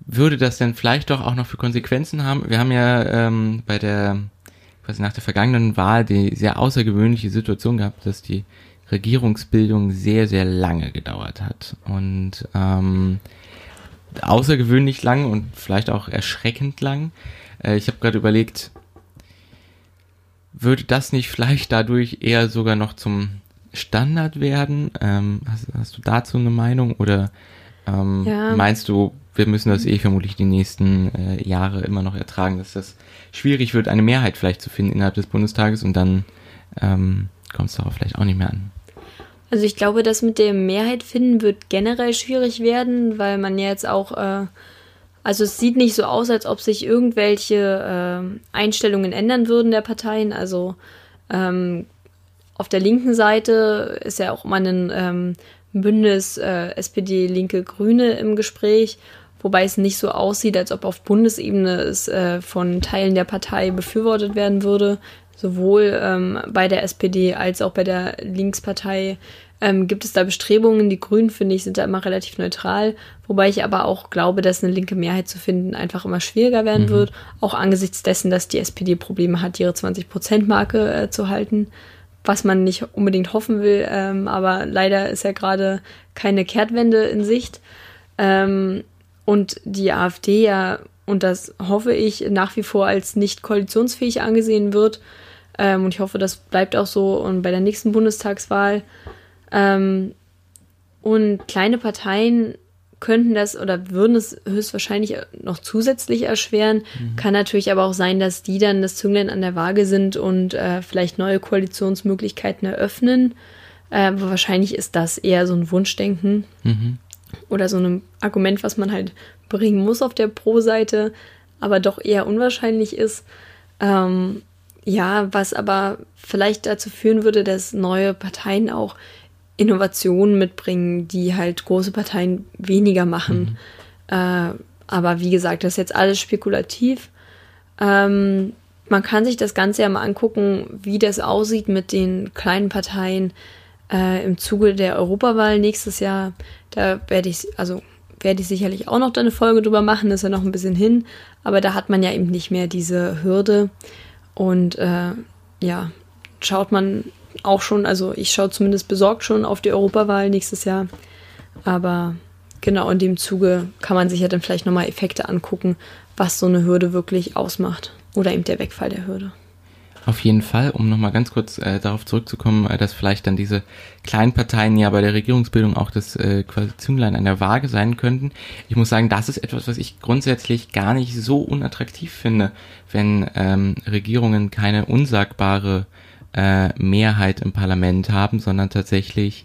würde das denn vielleicht doch auch noch für Konsequenzen haben? Wir haben ja ähm, bei der, quasi nach der vergangenen Wahl die sehr außergewöhnliche Situation gehabt, dass die Regierungsbildung sehr, sehr lange gedauert hat. Und ähm, außergewöhnlich lang und vielleicht auch erschreckend lang. Äh, ich habe gerade überlegt, würde das nicht vielleicht dadurch eher sogar noch zum Standard werden? Ähm, hast, hast, du dazu eine Meinung oder ähm, ja. meinst du, wir müssen das eh vermutlich die nächsten äh, Jahre immer noch ertragen, dass das schwierig wird, eine Mehrheit vielleicht zu finden innerhalb des Bundestages und dann ähm, kommt es darauf vielleicht auch nicht mehr an? Also ich glaube, das mit der Mehrheit finden wird generell schwierig werden, weil man ja jetzt auch, äh, also es sieht nicht so aus, als ob sich irgendwelche äh, Einstellungen ändern würden der Parteien. Also ähm, auf der linken Seite ist ja auch mal ein ähm, Bündnis äh, SPD, Linke, Grüne im Gespräch, wobei es nicht so aussieht, als ob auf Bundesebene es äh, von Teilen der Partei befürwortet werden würde sowohl ähm, bei der SPD als auch bei der Linkspartei ähm, gibt es da Bestrebungen. Die Grünen, finde ich, sind da immer relativ neutral, wobei ich aber auch glaube, dass eine linke Mehrheit zu finden einfach immer schwieriger werden mhm. wird, auch angesichts dessen, dass die SPD Probleme hat, ihre 20-Prozent-Marke äh, zu halten, was man nicht unbedingt hoffen will, ähm, aber leider ist ja gerade keine Kehrtwende in Sicht. Ähm, und die AfD ja, und das hoffe ich, nach wie vor als nicht koalitionsfähig angesehen wird, ähm, und ich hoffe, das bleibt auch so und bei der nächsten Bundestagswahl. Ähm, und kleine Parteien könnten das oder würden es höchstwahrscheinlich noch zusätzlich erschweren. Mhm. Kann natürlich aber auch sein, dass die dann das Zünglein an der Waage sind und äh, vielleicht neue Koalitionsmöglichkeiten eröffnen. Äh, aber wahrscheinlich ist das eher so ein Wunschdenken mhm. oder so ein Argument, was man halt bringen muss auf der Pro-Seite, aber doch eher unwahrscheinlich ist. Ähm, ja, was aber vielleicht dazu führen würde, dass neue Parteien auch Innovationen mitbringen, die halt große Parteien weniger machen. Mhm. Äh, aber wie gesagt, das ist jetzt alles spekulativ. Ähm, man kann sich das Ganze ja mal angucken, wie das aussieht mit den kleinen Parteien äh, im Zuge der Europawahl nächstes Jahr. Da werde ich, also werde ich sicherlich auch noch eine Folge drüber machen, das ist ja noch ein bisschen hin, aber da hat man ja eben nicht mehr diese Hürde. Und äh, ja, schaut man auch schon, also ich schaue zumindest besorgt schon auf die Europawahl nächstes Jahr. Aber genau in dem Zuge kann man sich ja dann vielleicht nochmal Effekte angucken, was so eine Hürde wirklich ausmacht. Oder eben der Wegfall der Hürde. Auf jeden Fall, um nochmal ganz kurz äh, darauf zurückzukommen, äh, dass vielleicht dann diese kleinen Parteien ja bei der Regierungsbildung auch das äh, quasi Zünglein an der Waage sein könnten. Ich muss sagen, das ist etwas, was ich grundsätzlich gar nicht so unattraktiv finde, wenn ähm, Regierungen keine unsagbare äh, Mehrheit im Parlament haben, sondern tatsächlich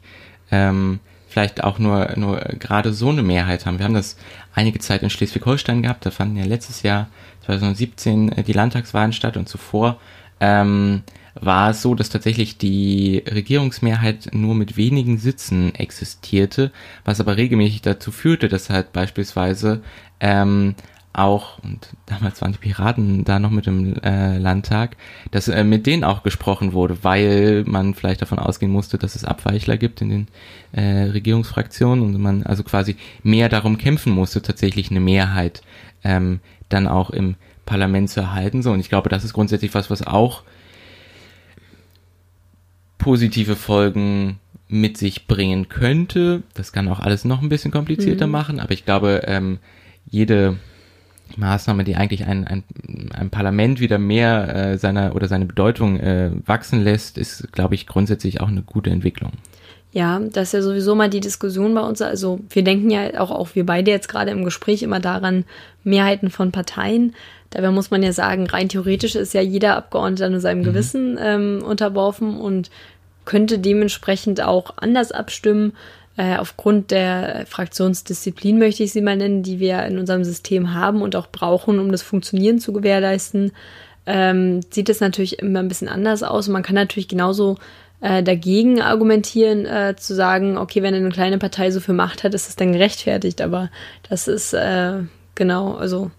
ähm, vielleicht auch nur, nur gerade so eine Mehrheit haben. Wir haben das einige Zeit in Schleswig-Holstein gehabt, da fanden ja letztes Jahr 2017 äh, die Landtagswahlen statt und zuvor ähm, war es so, dass tatsächlich die Regierungsmehrheit nur mit wenigen Sitzen existierte, was aber regelmäßig dazu führte, dass halt beispielsweise ähm, auch, und damals waren die Piraten da noch mit im äh, Landtag, dass äh, mit denen auch gesprochen wurde, weil man vielleicht davon ausgehen musste, dass es Abweichler gibt in den äh, Regierungsfraktionen und man also quasi mehr darum kämpfen musste, tatsächlich eine Mehrheit ähm, dann auch im Parlament zu erhalten. So, und ich glaube, das ist grundsätzlich was, was auch positive Folgen mit sich bringen könnte. Das kann auch alles noch ein bisschen komplizierter mhm. machen, aber ich glaube, ähm, jede Maßnahme, die eigentlich ein, ein, ein Parlament wieder mehr äh, seiner oder seine Bedeutung äh, wachsen lässt, ist, glaube ich, grundsätzlich auch eine gute Entwicklung. Ja, das ist ja sowieso mal die Diskussion bei uns. Also wir denken ja auch, auch wir beide jetzt gerade im Gespräch immer daran, Mehrheiten von Parteien. Dabei muss man ja sagen, rein theoretisch ist ja jeder Abgeordnete nur seinem mhm. Gewissen ähm, unterworfen und könnte dementsprechend auch anders abstimmen. Äh, aufgrund der Fraktionsdisziplin möchte ich sie mal nennen, die wir in unserem System haben und auch brauchen, um das Funktionieren zu gewährleisten, ähm, sieht es natürlich immer ein bisschen anders aus. Und man kann natürlich genauso äh, dagegen argumentieren, äh, zu sagen, okay, wenn eine kleine Partei so viel Macht hat, ist es dann gerechtfertigt. Aber das ist äh, genau, also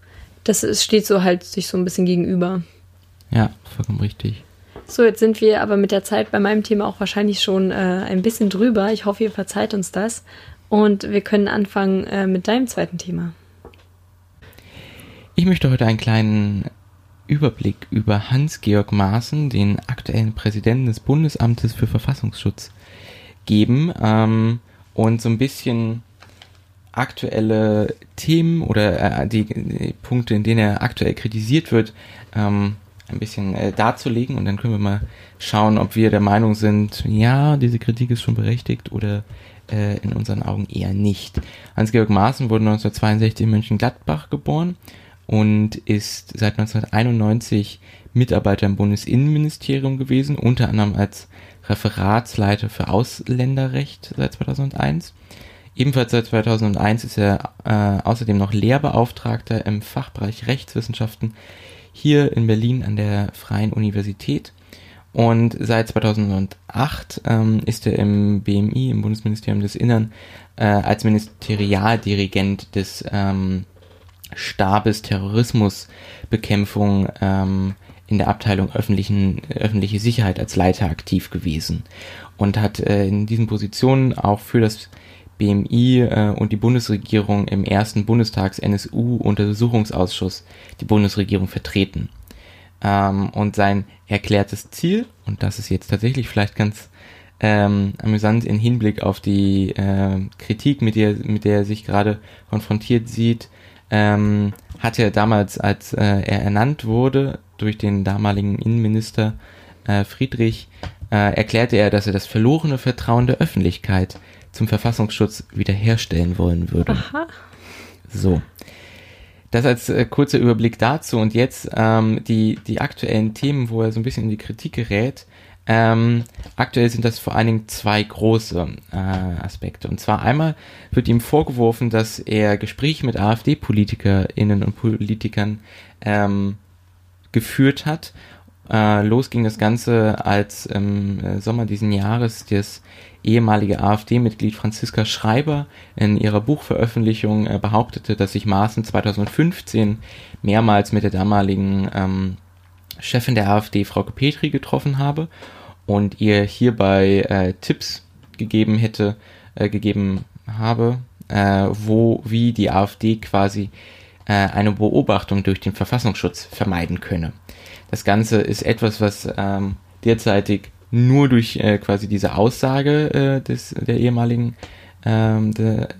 das ist, steht so halt sich so ein bisschen gegenüber. Ja, vollkommen richtig. So, jetzt sind wir aber mit der Zeit bei meinem Thema auch wahrscheinlich schon äh, ein bisschen drüber. Ich hoffe, ihr verzeiht uns das. Und wir können anfangen äh, mit deinem zweiten Thema. Ich möchte heute einen kleinen Überblick über Hans-Georg Maaßen, den aktuellen Präsidenten des Bundesamtes für Verfassungsschutz, geben ähm, und so ein bisschen aktuelle Themen oder äh, die, die, Punkte, in denen er aktuell kritisiert wird, ähm, ein bisschen äh, darzulegen und dann können wir mal schauen, ob wir der Meinung sind, ja, diese Kritik ist schon berechtigt oder äh, in unseren Augen eher nicht. Hans-Georg Maaßen wurde 1962 in Mönchengladbach geboren und ist seit 1991 Mitarbeiter im Bundesinnenministerium gewesen, unter anderem als Referatsleiter für Ausländerrecht seit 2001. Ebenfalls seit 2001 ist er äh, außerdem noch Lehrbeauftragter im Fachbereich Rechtswissenschaften hier in Berlin an der Freien Universität. Und seit 2008 ähm, ist er im BMI, im Bundesministerium des Innern, äh, als Ministerialdirigent des ähm, Stabes Terrorismusbekämpfung ähm, in der Abteilung öffentlichen, öffentliche Sicherheit als Leiter aktiv gewesen und hat äh, in diesen Positionen auch für das BMI äh, und die Bundesregierung im ersten Bundestags-NSU-Untersuchungsausschuss die Bundesregierung vertreten. Ähm, und sein erklärtes Ziel, und das ist jetzt tatsächlich vielleicht ganz ähm, amüsant in Hinblick auf die äh, Kritik, mit der, mit der er sich gerade konfrontiert sieht, ähm, hat er damals, als äh, er ernannt wurde durch den damaligen Innenminister äh, Friedrich, äh, erklärte er, dass er das verlorene Vertrauen der Öffentlichkeit zum Verfassungsschutz wiederherstellen wollen würde. Aha. So. Das als äh, kurzer Überblick dazu und jetzt ähm, die, die aktuellen Themen, wo er so ein bisschen in die Kritik gerät. Ähm, aktuell sind das vor allen Dingen zwei große äh, Aspekte. Und zwar einmal wird ihm vorgeworfen, dass er Gespräche mit AfD-PolitikerInnen und Politikern ähm, geführt hat. Äh, los ging das Ganze, als im äh, Sommer diesen Jahres das ehemalige AfD-Mitglied Franziska Schreiber in ihrer Buchveröffentlichung äh, behauptete, dass sich Maaßen 2015 mehrmals mit der damaligen ähm, Chefin der AfD, Frau Petri, getroffen habe und ihr hierbei äh, Tipps gegeben hätte, äh, gegeben habe, äh, wo, wie die AfD quasi äh, eine Beobachtung durch den Verfassungsschutz vermeiden könne. Das Ganze ist etwas, was ähm, derzeitig nur durch äh, quasi diese Aussage äh, des, der ehemaligen ähm,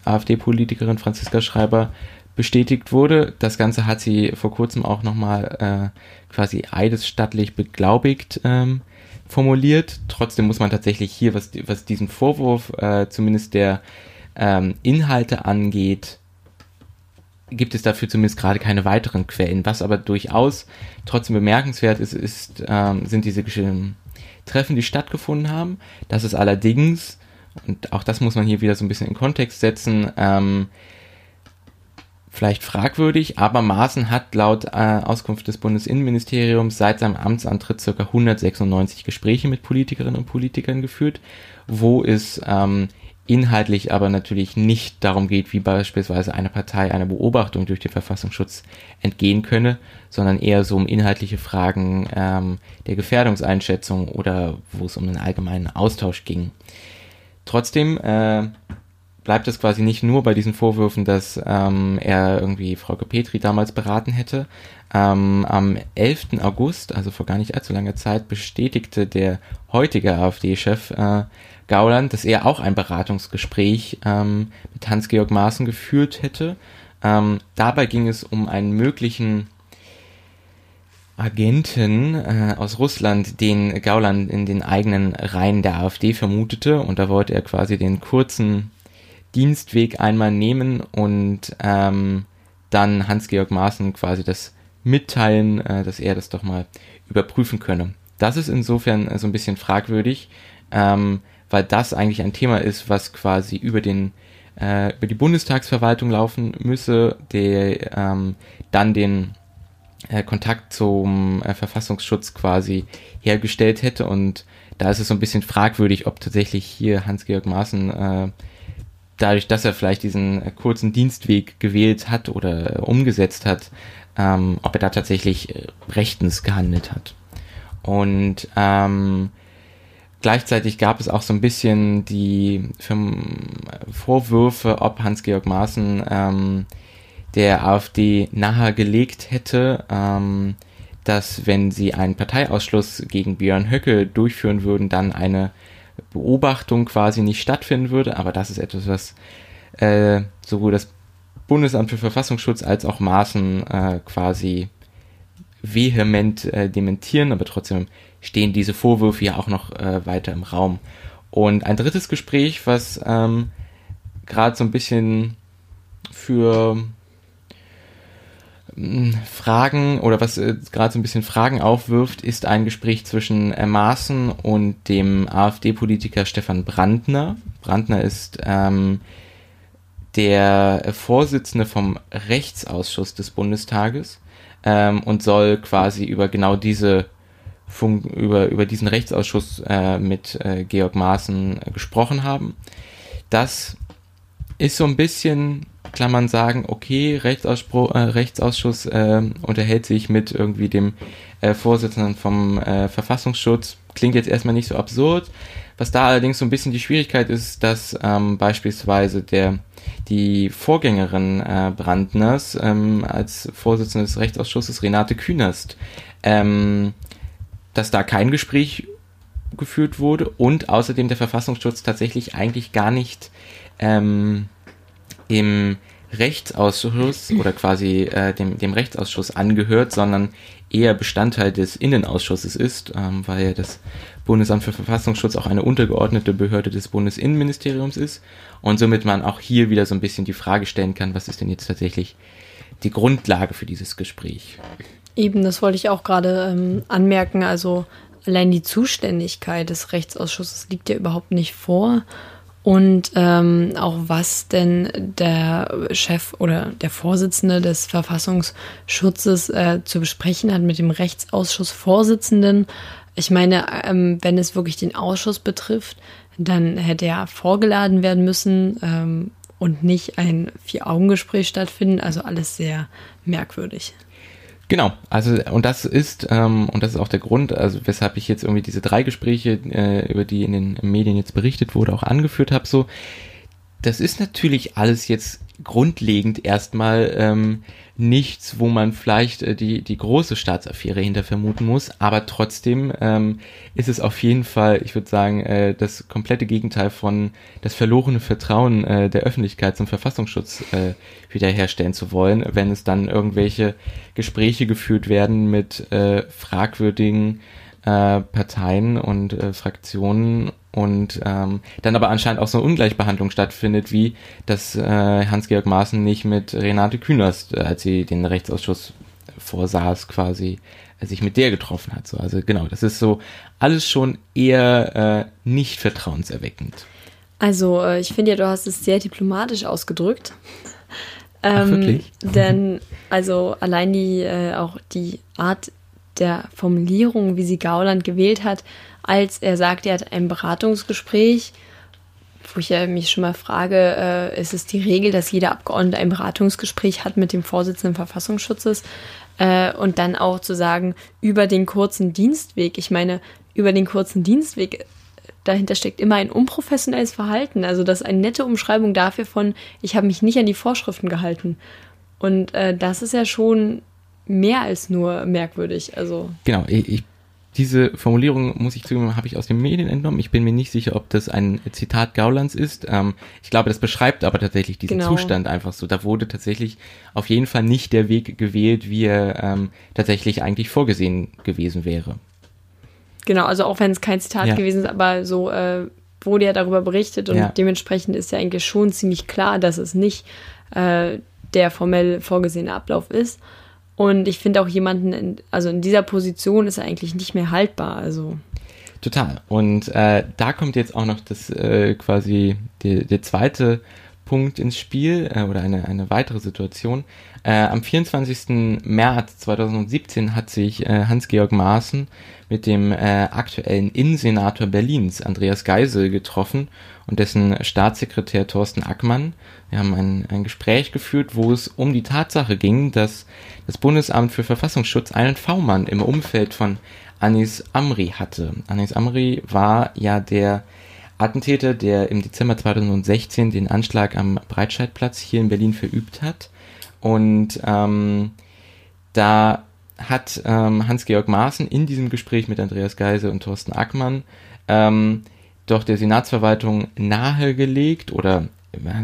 AfD-Politikerin Franziska Schreiber bestätigt wurde. Das Ganze hat sie vor kurzem auch nochmal äh, quasi eidesstattlich beglaubigt ähm, formuliert. Trotzdem muss man tatsächlich hier, was, was diesen Vorwurf äh, zumindest der ähm, Inhalte angeht, gibt es dafür zumindest gerade keine weiteren Quellen. Was aber durchaus trotzdem bemerkenswert ist, ist ähm, sind diese Treffen, die stattgefunden haben. Das ist allerdings, und auch das muss man hier wieder so ein bisschen in Kontext setzen, ähm, vielleicht fragwürdig, aber Maaßen hat laut äh, Auskunft des Bundesinnenministeriums seit seinem Amtsantritt ca. 196 Gespräche mit Politikerinnen und Politikern geführt, wo es ähm, inhaltlich aber natürlich nicht darum geht, wie beispielsweise eine Partei einer Beobachtung durch den Verfassungsschutz entgehen könne, sondern eher so um inhaltliche Fragen ähm, der Gefährdungseinschätzung oder wo es um einen allgemeinen Austausch ging. Trotzdem äh, bleibt es quasi nicht nur bei diesen Vorwürfen, dass ähm, er irgendwie Frau Petri damals beraten hätte. Ähm, am 11. August, also vor gar nicht allzu langer Zeit, bestätigte der heutige AfD-Chef äh, Gauland, dass er auch ein Beratungsgespräch ähm, mit Hans-Georg Maaßen geführt hätte. Ähm, dabei ging es um einen möglichen Agenten äh, aus Russland, den Gauland in den eigenen Reihen der AfD vermutete. Und da wollte er quasi den kurzen Dienstweg einmal nehmen und ähm, dann Hans-Georg Maaßen quasi das mitteilen, äh, dass er das doch mal überprüfen könne. Das ist insofern so ein bisschen fragwürdig, ähm, weil das eigentlich ein Thema ist, was quasi über den äh, über die Bundestagsverwaltung laufen müsse, der ähm, dann den äh, Kontakt zum äh, Verfassungsschutz quasi hergestellt hätte und da ist es so ein bisschen fragwürdig, ob tatsächlich hier Hans-Georg Maaßen äh, dadurch, dass er vielleicht diesen äh, kurzen Dienstweg gewählt hat oder äh, umgesetzt hat, ähm, ob er da tatsächlich äh, rechtens gehandelt hat. Und ähm, gleichzeitig gab es auch so ein bisschen die Vorwürfe, ob Hans-Georg Maaßen ähm, der AfD nahegelegt hätte, ähm, dass wenn sie einen Parteiausschluss gegen Björn Höcke durchführen würden, dann eine Beobachtung quasi nicht stattfinden würde, aber das ist etwas, was äh, sowohl das Bundesamt für Verfassungsschutz als auch Maßen äh, quasi vehement äh, dementieren, aber trotzdem stehen diese Vorwürfe ja auch noch äh, weiter im Raum. Und ein drittes Gespräch, was ähm, gerade so ein bisschen für Fragen oder was äh, gerade so ein bisschen Fragen aufwirft, ist ein Gespräch zwischen äh, Maaßen und dem AfD-Politiker Stefan Brandner. Brandner ist ähm, der Vorsitzende vom Rechtsausschuss des Bundestages ähm, und soll quasi über genau diese Funk über, über diesen Rechtsausschuss äh, mit äh, Georg Maaßen äh, gesprochen haben. Das ist so ein bisschen kann man sagen, okay, Rechtsausspruch, äh, Rechtsausschuss äh, unterhält sich mit irgendwie dem Vorsitzenden vom Verfassungsschutz. Klingt jetzt erstmal nicht so absurd. Was da allerdings so ein bisschen die Schwierigkeit ist, dass ähm, beispielsweise der die Vorgängerin äh, Brandners ähm, als Vorsitzende des Rechtsausschusses Renate Künast, ähm, dass da kein Gespräch geführt wurde und außerdem der Verfassungsschutz tatsächlich eigentlich gar nicht ähm, im Rechtsausschuss oder quasi äh, dem, dem Rechtsausschuss angehört, sondern eher Bestandteil des Innenausschusses ist, ähm, weil das Bundesamt für Verfassungsschutz auch eine untergeordnete Behörde des Bundesinnenministeriums ist und somit man auch hier wieder so ein bisschen die Frage stellen kann, was ist denn jetzt tatsächlich die Grundlage für dieses Gespräch? Eben, das wollte ich auch gerade ähm, anmerken. Also allein die Zuständigkeit des Rechtsausschusses liegt ja überhaupt nicht vor und ähm, auch was denn der Chef oder der Vorsitzende des Verfassungsschutzes äh, zu besprechen hat mit dem Rechtsausschussvorsitzenden. Ich meine, ähm, wenn es wirklich den Ausschuss betrifft, dann hätte er vorgeladen werden müssen ähm, und nicht ein Vier-Augen-Gespräch stattfinden. Also alles sehr merkwürdig. Genau, also und das ist ähm, und das ist auch der Grund, also weshalb ich jetzt irgendwie diese drei Gespräche, äh, über die in den Medien jetzt berichtet wurde, auch angeführt habe. So, das ist natürlich alles jetzt grundlegend erstmal ähm, nichts, wo man vielleicht äh, die, die große Staatsaffäre hinter vermuten muss, aber trotzdem ähm, ist es auf jeden Fall, ich würde sagen, äh, das komplette Gegenteil von das verlorene Vertrauen äh, der Öffentlichkeit zum Verfassungsschutz äh, wiederherstellen zu wollen, wenn es dann irgendwelche Gespräche geführt werden mit äh, fragwürdigen äh, Parteien und äh, Fraktionen und ähm, dann aber anscheinend auch so eine Ungleichbehandlung stattfindet, wie dass äh, Hans-Georg Maaßen nicht mit Renate Künast, äh, als sie den Rechtsausschuss vorsaß, quasi äh, sich mit der getroffen hat. So, also genau, das ist so alles schon eher äh, nicht vertrauenserweckend. Also äh, ich finde ja, du hast es sehr diplomatisch ausgedrückt. Ach, Ähm, wirklich? denn also allein die äh, auch die Art der Formulierung, wie sie Gauland gewählt hat, als er sagt, er hat ein Beratungsgespräch, wo ich ja mich schon mal frage, äh, ist es die Regel, dass jeder Abgeordnete ein Beratungsgespräch hat mit dem Vorsitzenden Verfassungsschutzes äh, und dann auch zu sagen, über den kurzen Dienstweg. Ich meine, über den kurzen Dienstweg dahinter steckt immer ein unprofessionelles Verhalten. Also das ist eine nette Umschreibung dafür von, ich habe mich nicht an die Vorschriften gehalten. Und äh, das ist ja schon mehr als nur merkwürdig. Also Genau, ich, ich, diese Formulierung, muss ich zugeben, habe ich aus den Medien entnommen. Ich bin mir nicht sicher, ob das ein Zitat Gaulands ist. Ähm, ich glaube, das beschreibt aber tatsächlich diesen Genau. Zustand einfach so. Da wurde tatsächlich auf jeden Fall nicht der Weg gewählt, wie er ähm, tatsächlich eigentlich vorgesehen gewesen wäre. genau, also auch wenn es kein Zitat Ja. gewesen ist, aber so äh, wurde ja darüber berichtet und Ja. dementsprechend ist ja eigentlich schon ziemlich klar, dass es nicht äh, der formell vorgesehene Ablauf ist. Und ich finde auch jemanden, in, also in dieser Position ist er eigentlich nicht mehr haltbar. Also Total. Und äh, da kommt jetzt auch noch das äh, quasi der, der zweite Punkt ins Spiel äh, oder eine, eine weitere Situation. Äh, am 24. März 2017 hat sich äh, Hans-Georg Maaßen mit dem äh, aktuellen Innensenator Berlins, Andreas Geisel, getroffen und dessen Staatssekretär Thorsten Ackmann. Wir haben ein, ein Gespräch geführt, wo es um die Tatsache ging, dass das Bundesamt für Verfassungsschutz einen V-Mann im Umfeld von Anis Amri hatte. Anis Amri war ja der Attentäter, der im Dezember 2016 den Anschlag am Breitscheidplatz hier in Berlin verübt hat. Und ähm, da hat ähm, Hans-Georg Maaßen in diesem Gespräch mit Andreas Geisel und Thorsten Ackmann ähm, doch der Senatsverwaltung nahegelegt oder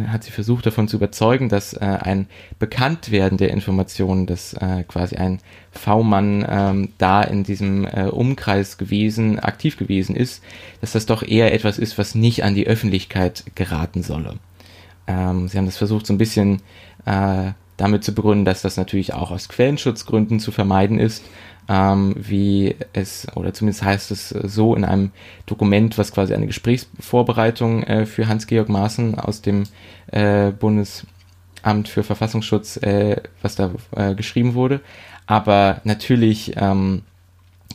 hat sie versucht davon zu überzeugen, dass äh, ein Bekanntwerden der Informationen, dass äh, quasi ein V-Mann ähm, da in diesem äh, Umkreis gewesen, aktiv gewesen ist, dass das doch eher etwas ist, was nicht an die Öffentlichkeit geraten solle. Ähm, sie haben das versucht so ein bisschen äh, damit zu begründen, dass das natürlich auch aus Quellenschutzgründen zu vermeiden ist, ähm, wie es, oder zumindest heißt es so in einem Dokument, was quasi eine Gesprächsvorbereitung äh, für Hans-Georg Maaßen aus dem äh, Bundesamt für Verfassungsschutz, äh, was da äh, geschrieben wurde. Aber natürlich ähm,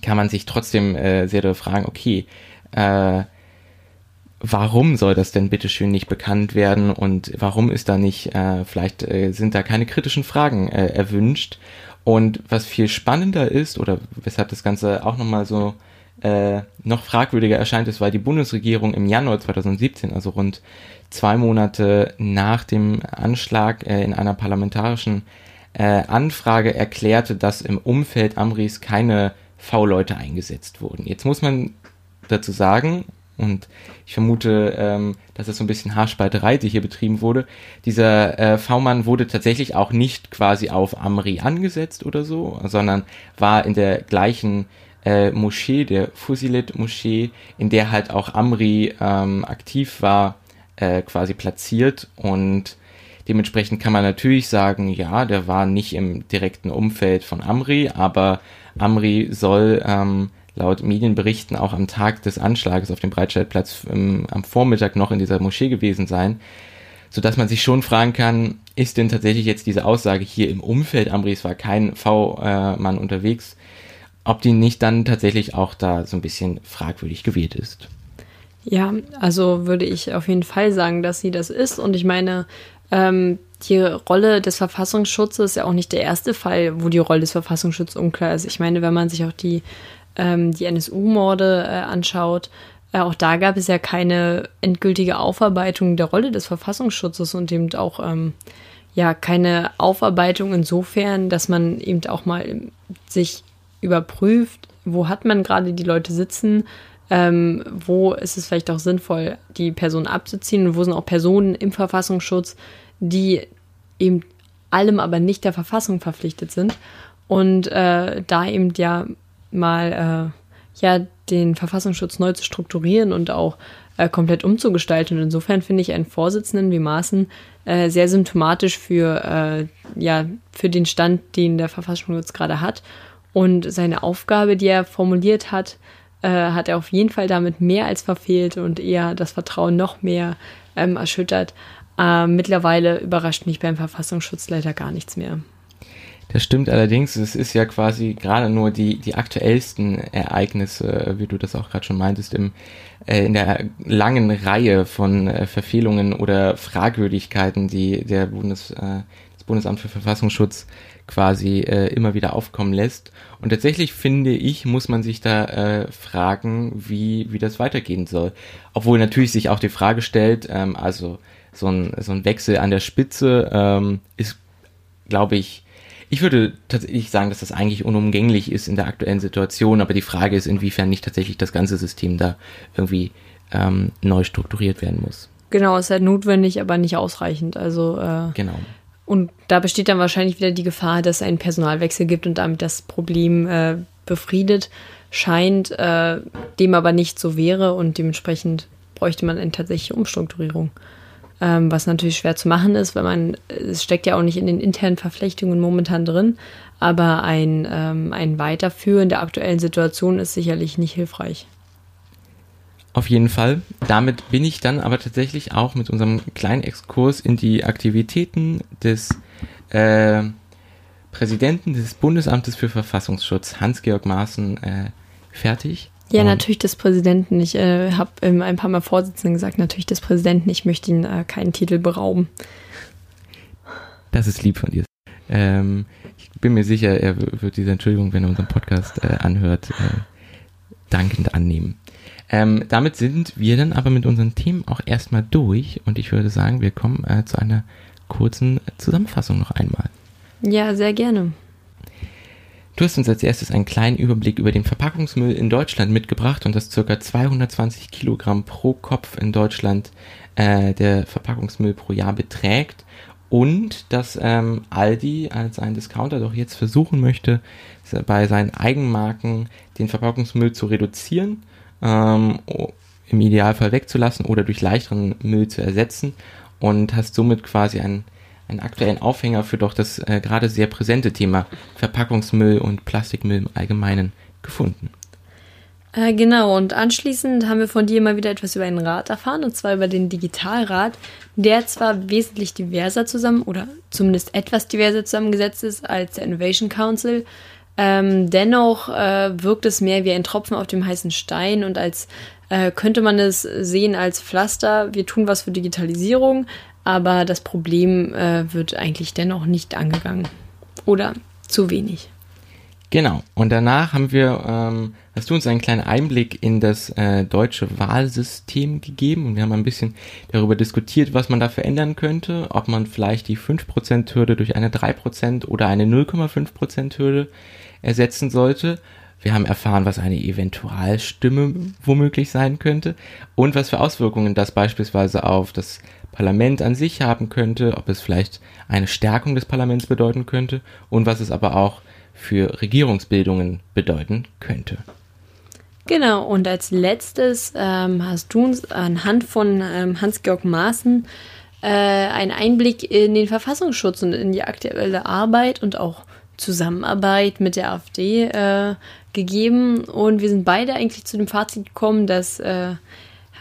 kann man sich trotzdem äh, sehr doll fragen, okay, äh, warum soll das denn bitteschön nicht bekannt werden und warum ist da nicht, äh, vielleicht äh, sind da keine kritischen Fragen äh, erwünscht. Und was viel spannender ist, oder weshalb das Ganze auch nochmal so äh, noch fragwürdiger erscheint, ist, weil die Bundesregierung im Januar 2017, also rund zwei Monate nach dem Anschlag äh, in einer parlamentarischen äh, Anfrage erklärte, dass im Umfeld Amris keine V-Leute eingesetzt wurden. Jetzt muss man dazu sagen, und ich vermute, ähm, dass es so ein bisschen Haarspalterei, die hier betrieben wurde. Dieser äh, V-Mann wurde tatsächlich auch nicht quasi auf Amri angesetzt oder so, sondern war in der gleichen äh, Moschee, der Fusilet-Moschee, in der halt auch Amri ähm, aktiv war, äh, quasi platziert und dementsprechend kann man natürlich sagen, ja, der war nicht im direkten Umfeld von Amri, aber Amri soll ähm, laut Medienberichten auch am Tag des Anschlages auf dem Breitscheidplatz ähm, am Vormittag noch in dieser Moschee gewesen sein, so dass man sich schon fragen kann, ist denn tatsächlich jetzt diese Aussage hier im Umfeld Amris war kein V-Mann unterwegs, ob die nicht dann tatsächlich auch da so ein bisschen fragwürdig gewählt ist. Ja, also würde ich auf jeden Fall sagen, dass sie das ist. Und ich meine, ähm, die Rolle des Verfassungsschutzes ist ja auch nicht der erste Fall, wo die Rolle des Verfassungsschutzes unklar ist. Ich meine, wenn man sich auch die, ähm, die NSU-Morde äh, anschaut, äh, auch da gab es ja keine endgültige Aufarbeitung der Rolle des Verfassungsschutzes und eben auch ähm, ja keine Aufarbeitung insofern, dass man eben auch mal sich überprüft, wo hat man gerade die Leute sitzen, ähm, wo ist es vielleicht auch sinnvoll, die Person abzuziehen und wo sind auch Personen im Verfassungsschutz, die eben allem aber nicht der Verfassung verpflichtet sind. Und äh, da eben ja mal äh, ja den Verfassungsschutz neu zu strukturieren und auch äh, komplett umzugestalten. Und insofern finde ich einen Vorsitzenden wie Maaßen äh, sehr symptomatisch für, äh, ja, für den Stand, den der Verfassungsschutz gerade hat. Und seine Aufgabe, die er formuliert hat, äh, hat er auf jeden Fall damit mehr als verfehlt und eher das Vertrauen noch mehr ähm, erschüttert. Äh, mittlerweile überrascht mich beim Verfassungsschutz leider gar nichts mehr. Das stimmt allerdings, es ist ja quasi gerade nur die, die aktuellsten Ereignisse, wie du das auch gerade schon meintest, im, äh, in der langen Reihe von äh, Verfehlungen oder Fragwürdigkeiten, die der Bundes, äh, das Bundesamt für Verfassungsschutz quasi äh, immer wieder aufkommen lässt. Und tatsächlich finde ich, muss man sich da äh, fragen, wie, wie das weitergehen soll. Obwohl natürlich sich auch die Frage stellt, ähm, also so ein, so ein Wechsel an der Spitze ähm, ist, glaube ich, ich würde tatsächlich sagen, dass das eigentlich unumgänglich ist in der aktuellen Situation, aber die Frage ist, inwiefern nicht tatsächlich das ganze System da irgendwie ähm, neu strukturiert werden muss. Genau, ist halt notwendig, aber nicht ausreichend. Also äh, genau. Und da besteht dann wahrscheinlich wieder die Gefahr, dass es einen Personalwechsel gibt und damit das Problem äh, befriedet scheint, äh, dem aber nicht so wäre und dementsprechend bräuchte man eine tatsächliche Umstrukturierung ähm, was natürlich schwer zu machen ist, weil man, es steckt ja auch nicht in den internen Verflechtungen momentan drin, aber ein, ähm, ein Weiterführen der aktuellen Situation ist sicherlich nicht hilfreich. Auf jeden Fall. Damit bin ich dann aber tatsächlich auch mit unserem kleinen Exkurs in die Aktivitäten des äh, Präsidenten des Bundesamtes für Verfassungsschutz, Hans-Georg Maaßen, äh, fertig. Ja, und natürlich des Präsidenten. Ich äh, habe ähm, ein paar Mal Vorsitzenden gesagt, natürlich des Präsidenten. Ich möchte ihn äh, keinen Titel berauben. Das ist lieb von dir. Ähm, ich bin mir sicher, er wird diese Entschuldigung, wenn er unseren Podcast äh, anhört, äh, dankend annehmen. Ähm, damit sind wir dann aber mit unseren Themen auch erstmal durch und ich würde sagen, wir kommen äh, zu einer kurzen Zusammenfassung noch einmal. Ja, sehr gerne. Du hast uns als erstes einen kleinen Überblick über den Verpackungsmüll in Deutschland mitgebracht und dass ca. 220 Kilogramm pro Kopf in Deutschland äh, der Verpackungsmüll pro Jahr beträgt und dass ähm, Aldi als ein Discounter doch jetzt versuchen möchte, bei seinen Eigenmarken den Verpackungsmüll zu reduzieren, ähm, im Idealfall wegzulassen oder durch leichteren Müll zu ersetzen und hast somit quasi ein einen aktuellen Aufhänger für doch das äh, gerade sehr präsente Thema Verpackungsmüll und Plastikmüll im Allgemeinen gefunden. Äh, genau, und anschließend haben wir von dir mal wieder etwas über einen Rat erfahren, und zwar über den Digitalrat, der zwar wesentlich diverser zusammen oder zumindest etwas diverser zusammengesetzt ist als der Innovation Council, ähm, dennoch äh, wirkt es mehr wie ein Tropfen auf dem heißen Stein und als äh, könnte man es sehen als Pflaster. Wir tun was für Digitalisierung, aber das Problem äh, wird eigentlich dennoch nicht angegangen. Oder zu wenig. Genau. Und danach haben wir, ähm, hast du uns einen kleinen Einblick in das äh, deutsche Wahlsystem gegeben und wir haben ein bisschen darüber diskutiert, was man da verändern könnte, ob man vielleicht die 5%-Hürde durch eine 3% oder eine 0,5%-Hürde ersetzen sollte. Wir haben erfahren, was eine Eventualstimme womöglich sein könnte und was für Auswirkungen das beispielsweise auf das Parlament an sich haben könnte, ob es vielleicht eine Stärkung des Parlaments bedeuten könnte und was es aber auch für Regierungsbildungen bedeuten könnte. Genau, und als letztes ähm, hast du uns anhand von ähm, Hans-Georg Maaßen äh, einen Einblick in den Verfassungsschutz und in die aktuelle Arbeit und auch Zusammenarbeit mit der AfD äh, gegeben. Und wir sind beide eigentlich zu dem Fazit gekommen, dass äh,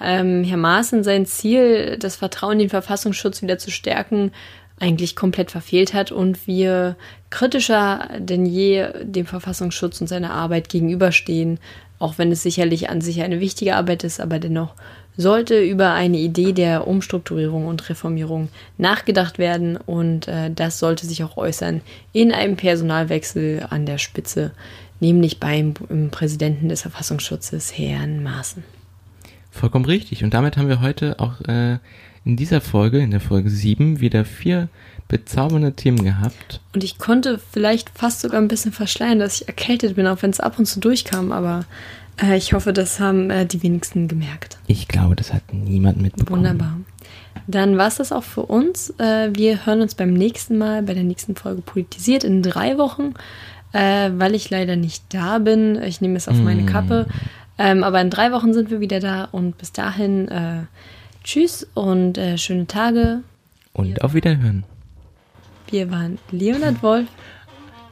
ähm, Herr Maaßen sein Ziel, das Vertrauen in den Verfassungsschutz wieder zu stärken, eigentlich komplett verfehlt hat und wir kritischer denn je dem Verfassungsschutz und seiner Arbeit gegenüberstehen, auch wenn es sicherlich an sich eine wichtige Arbeit ist, aber dennoch sollte über eine Idee der Umstrukturierung und Reformierung nachgedacht werden und äh, das sollte sich auch äußern in einem Personalwechsel an der Spitze, nämlich beim Präsidenten des Verfassungsschutzes, Herrn Maaßen. Vollkommen richtig. Und damit haben wir heute auch äh, in dieser Folge, in der Folge 7, wieder vier bezaubernde Themen gehabt. Und ich konnte vielleicht fast sogar ein bisschen verschleiern, dass ich erkältet bin, auch wenn es ab und zu durchkam, aber äh, ich hoffe, das haben äh, die wenigsten gemerkt. Ich glaube, das hat niemand mitbekommen. Wunderbar. Dann war es das auch für uns. Äh, wir hören uns beim nächsten Mal, bei der nächsten Folge Politisiert in drei Wochen, äh, weil ich leider nicht da bin. Ich nehme es auf meine Kappe. Ähm, aber in drei Wochen sind wir wieder da und bis dahin äh, tschüss und äh, schöne Tage. Und auf Wiederhören. Wir waren Leonard Wolf.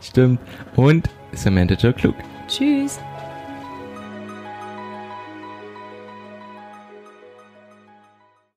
Stimmt. Und Samantha Joe Klug. Tschüss.